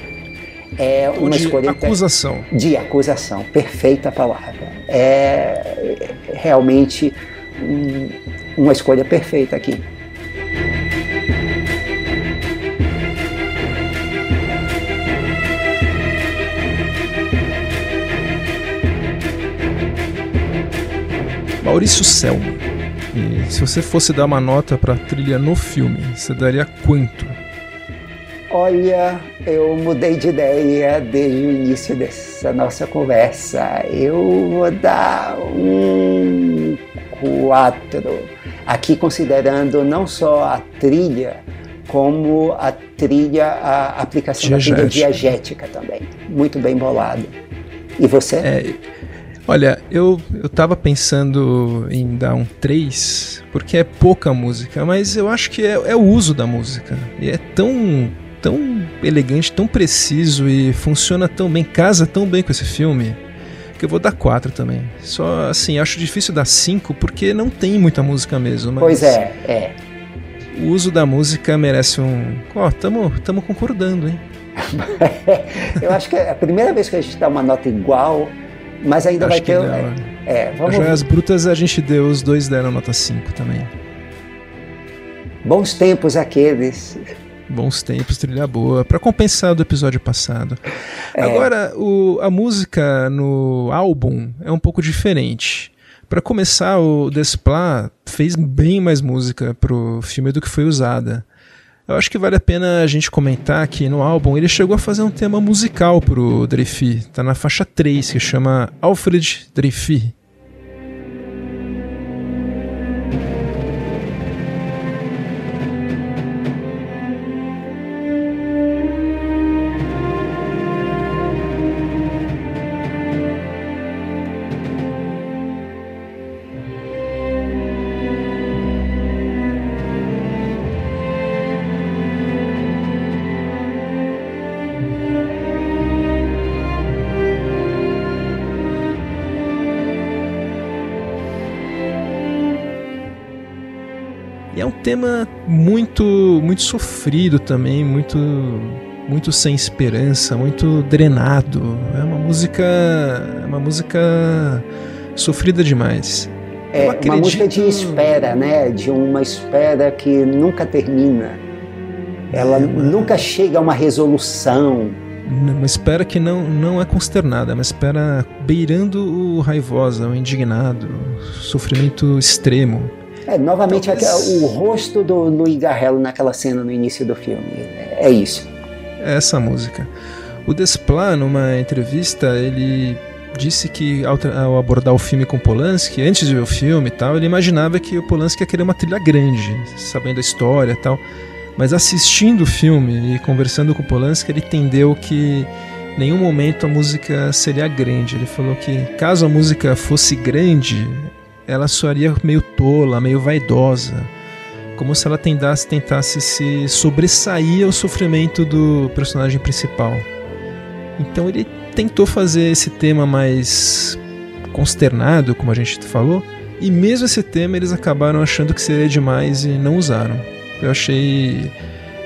É uma de escolha acusação. De acusação, perfeita palavra. É realmente um, uma escolha perfeita aqui. Maurício Selma. E se você fosse dar uma nota para a trilha no filme, você daria quanto? Olha, eu mudei de ideia desde o início dessa nossa conversa. Eu vou dar um 4. Aqui considerando não só a trilha, como a trilha, a aplicação diegética. da trilha diegética também. Muito bem bolado. E você? É, Olha, eu, eu tava pensando em dar um 3, porque é pouca música, mas eu acho que é, é o uso da música. E é tão, tão elegante, tão preciso e funciona tão bem, casa tão bem com esse filme, eu vou dar 4 também. Só assim, acho difícil dar 5 porque não tem muita música mesmo. pois é, é. O uso da música merece um. Ó, oh, tamo, tamo concordando, hein? eu acho que é a primeira vez que a gente dá uma nota igual mas ainda Acho vai ter. Não, é, vamos As brutas a gente deu, os dois deram nota 5 também. Bons tempos aqueles. Bons tempos, trilha boa, para compensar do episódio passado. É. Agora, o, a música no álbum é um pouco diferente. Para começar, o Desplat fez bem mais música pro filme do que foi usada. Eu acho que vale a pena a gente comentar que no álbum ele chegou a fazer um tema musical pro Dreyfus. Tá na faixa 3, que chama Alfred Dreyfus. Tema muito muito sofrido também, muito muito sem esperança, muito drenado. É uma música, é uma música sofrida demais. É acredito... uma música de espera, né? De uma espera que nunca termina. Ela é uma... nunca chega a uma resolução. Uma espera que não, não é consternada, é uma espera beirando o raivosa, o indignado, o sofrimento extremo. É, novamente Talvez... o rosto do Louis Garrel naquela cena no início do filme. É isso. É essa música. O Desplat, numa entrevista, ele disse que ao, ao, abordar o filme com Polanski, antes de ver o filme e tal, ele imaginava que o Polanski ia querer uma trilha grande, sabendo a história e tal. Mas assistindo o filme e conversando com o Polanski, ele entendeu que em nenhum momento a música seria grande. Ele falou que caso a música fosse grande, ela soaria meio tola, meio vaidosa, como se ela tentasse, tentasse se sobressair ao sofrimento do personagem principal. Então ele tentou fazer esse tema mais consternado, como a gente falou, e mesmo esse tema eles acabaram achando que seria demais e não usaram. Eu achei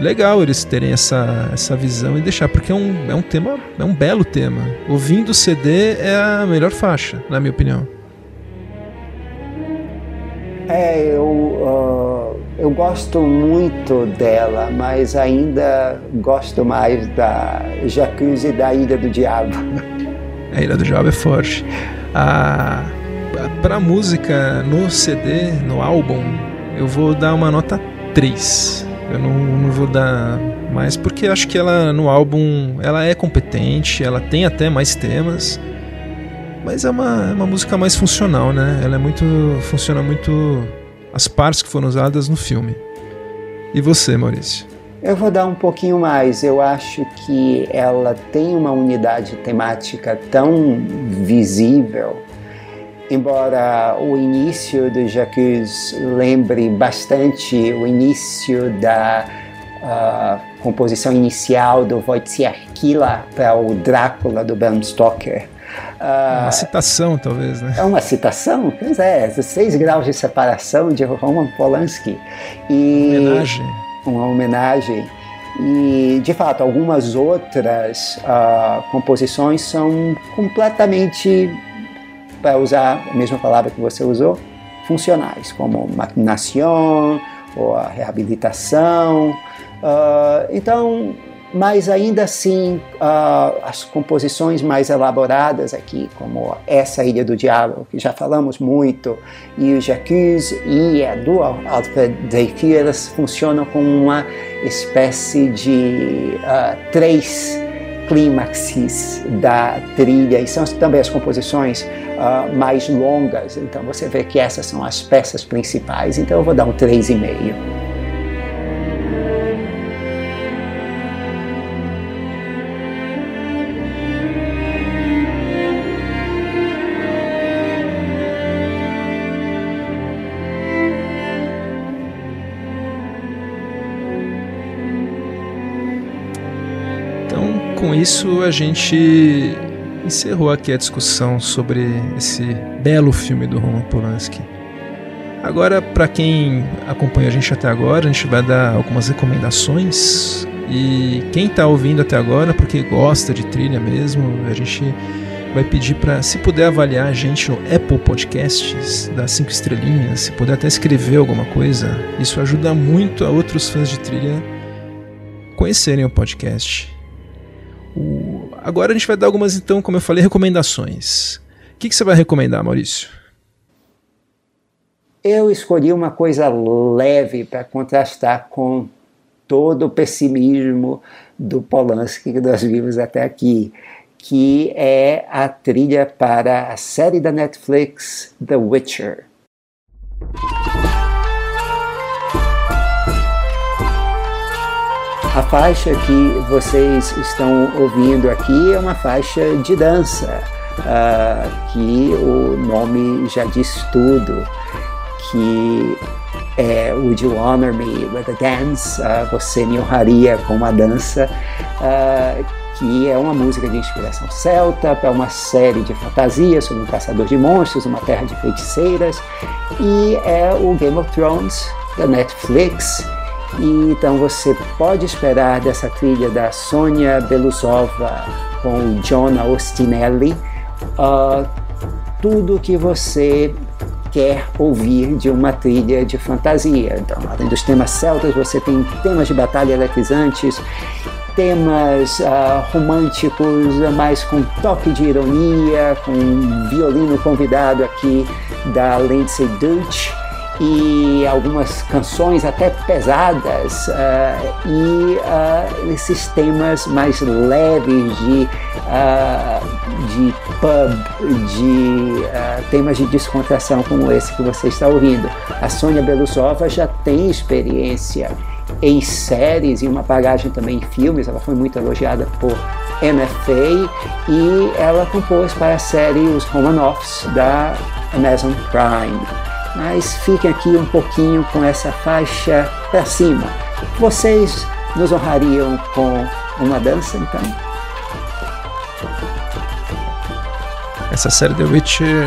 legal eles terem essa, essa visão e deixar, porque é um, é um tema, é um belo tema. Ouvindo o CD é a melhor faixa, na minha opinião. É, eu, uh, eu gosto muito dela, mas ainda gosto mais da Jacuzzi da Ilha do Diabo. A Ilha do Diabo é forte. A, pra música no CD, no álbum, eu vou dar uma nota 3. Eu não, não vou dar mais porque acho que ela no álbum ela é competente, ela tem até mais temas mas é uma, é uma música mais funcional, né? Ela é muito. funciona muito as partes que foram usadas no filme. E você, Maurício? Eu vou dar um pouquinho mais. Eu acho que ela tem uma unidade temática tão visível. Embora o início do Jacques lembre bastante o início da uh, composição inicial do Wojciech Kila para o Drácula do Bram Stoker, Uh, uma citação, talvez, né? É uma citação? Pois é, seis graus de separação de Roman Polanski. E uma homenagem. Uma homenagem. E, de fato, algumas outras uh, composições são completamente, para usar a mesma palavra que você usou, funcionais, como maquinação ou a reabilitação. Uh, então, mas ainda assim uh, as composições mais elaboradas aqui, como essa Ilha do Diabo, que já falamos muito, e o Jacques e a do Alfred Dreyfus, elas funcionam como uma espécie de uh, três clímaxes da trilha, e são também as composições uh, mais longas, então você vê que essas são as peças principais, então eu vou dar um 3,5. Isso a gente encerrou aqui a discussão sobre esse belo filme do Roman Polanski. Agora, para quem acompanha a gente até agora, a gente vai dar algumas recomendações. E quem está ouvindo até agora, porque gosta de trilha mesmo, a gente vai pedir para, se puder avaliar a gente no Apple Podcasts, dar cinco estrelinhas, se puder até escrever alguma coisa, isso ajuda muito a outros fãs de trilha conhecerem o podcast. Agora a gente vai dar algumas, então, como eu falei, recomendações. O que, que você vai recomendar, Maurício? Eu escolhi uma coisa leve para contrastar com todo o pessimismo do Polanski que nós vimos até aqui, que é a trilha para a série da Netflix The Witcher. A faixa que vocês estão ouvindo aqui é uma faixa de dança, uh, que o nome já diz tudo que é Would You Honor Me with a Dance? Uh, você me honraria com uma dança, uh, que é uma música de inspiração celta para uma série de fantasias sobre um caçador de monstros, uma terra de feiticeiras, e é o Game of Thrones da Netflix. Então você pode esperar dessa trilha da Sônia Belusova com o John Austinelli uh, tudo que você quer ouvir de uma trilha de fantasia. Então, além dos temas celtas, você tem temas de batalha eletrizantes, temas uh, românticos, mais com toque de ironia, com um violino convidado aqui da Lindsay Dutch e algumas canções até pesadas uh, e uh, esses temas mais leves de, uh, de pub, de temas de descontração como esse que você está ouvindo. A Sônia Belusova já tem experiência em séries e uma bagagem também em filmes, ela foi muito elogiada por MFA e ela compôs para a série Os Romanoffs da Amazon Prime mas fiquem aqui um pouquinho com essa faixa para cima. Vocês nos honrariam com uma dança, então? Essa série The Witcher,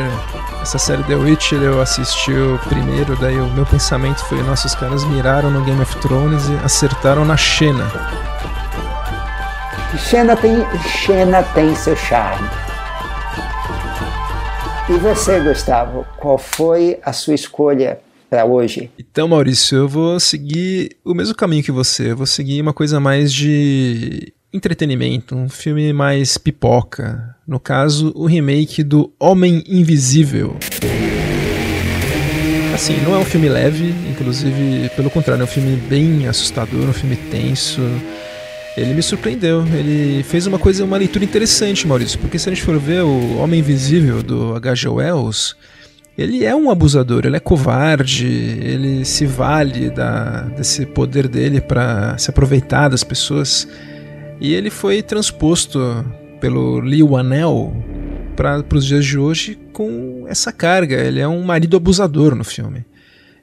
essa série The Witcher eu assisti o primeiro, daí o meu pensamento foi, nossa, os caras miraram no Game of Thrones e acertaram na Xena. Xena tem, Xena tem seu charme. E você, Gustavo, qual foi a sua escolha para hoje? Então, Maurício, eu vou seguir o mesmo caminho que você. Eu vou seguir uma coisa mais de entretenimento, um filme mais pipoca. No caso, o remake do Homem Invisível. Assim, não é um filme leve, inclusive, pelo contrário, é um filme bem assustador, um filme tenso ele me surpreendeu. Ele fez uma coisa, uma leitura interessante, Maurício, porque se a gente for ver o Homem Invisível do H.G. Wells, ele é um abusador, ele é covarde, ele se vale da, desse poder dele para se aproveitar das pessoas. E ele foi transposto pelo Lee Wanell para os dias de hoje com essa carga. Ele é um marido abusador no filme.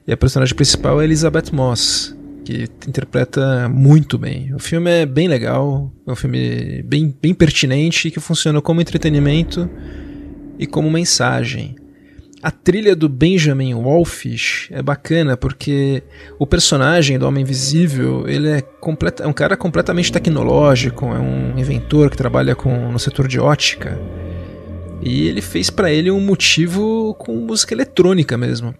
E a personagem principal é Elizabeth Moss que interpreta muito bem. O filme é bem legal, é um filme bem, bem pertinente que funciona como entretenimento e como mensagem. A trilha do Benjamin Wolfish é bacana porque o personagem do Homem Invisível ele é, é um cara completamente tecnológico, é um inventor que trabalha com, no setor de ótica. E ele fez para ele um motivo com música eletrônica mesmo.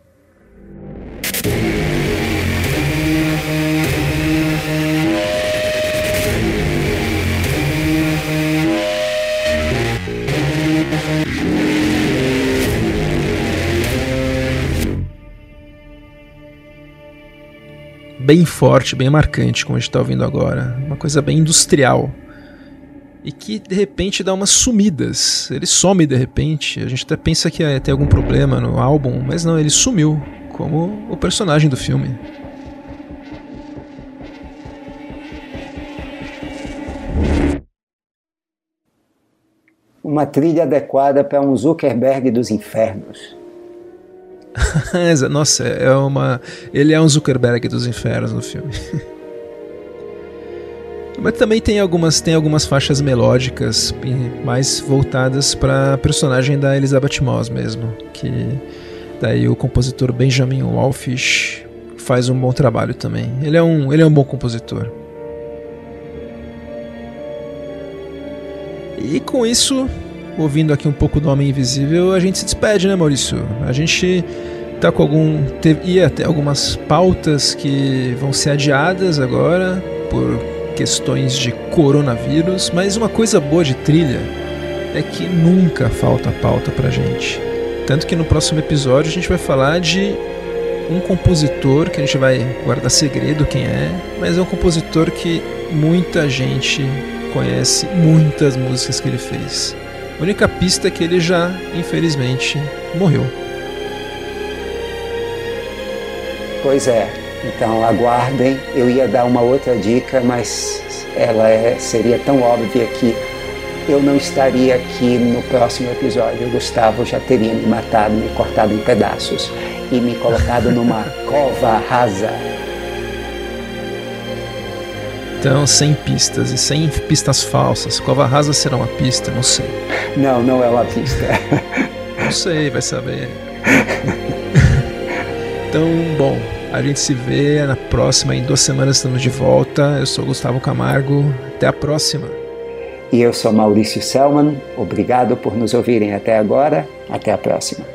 Bem forte, bem marcante, como a gente está ouvindo agora. Uma coisa bem industrial. E que de repente dá umas sumidas. Ele some de repente. A gente até pensa que tem algum problema no álbum, mas não, ele sumiu, como o personagem do filme. Uma trilha adequada para um Zuckerberg dos infernos. Nossa, é uma. Ele é um Zuckerberg dos infernos no filme. Mas também tem algumas, tem algumas faixas melódicas mais voltadas para personagem da Elizabeth Moss mesmo, que daí o compositor Benjamin Wallfish faz um bom trabalho também. Ele é um, ele é um bom compositor. E com isso, ouvindo aqui um pouco do Homem Invisível, a gente se despede, né, Maurício? A gente tá com algum. Teve, ia ter algumas pautas que vão ser adiadas agora por questões de coronavírus, mas uma coisa boa de trilha é que nunca falta pauta pra gente. Tanto que no próximo episódio a gente vai falar de um compositor que a gente vai guardar segredo quem é, mas é um compositor que muita gente conhece muitas músicas que ele fez. A única pista é que ele já, infelizmente, morreu. Pois é, então aguardem. Eu ia dar uma outra dica, mas ela é, seria tão óbvia que eu não estaria aqui no próximo episódio. O Gustavo já teria me matado, me cortado em pedaços e me colocado numa cova rasa. Então, sem pistas e sem pistas falsas. Cova rasa será uma pista? Não sei. Não, não é uma pista. não sei, vai saber. Então, bom, a gente se vê na próxima. Em duas semanas estamos de volta. Eu sou Gustavo Camargo. Até a próxima. E eu sou Maurício Selman. Obrigado por nos ouvirem até agora. Até a próxima.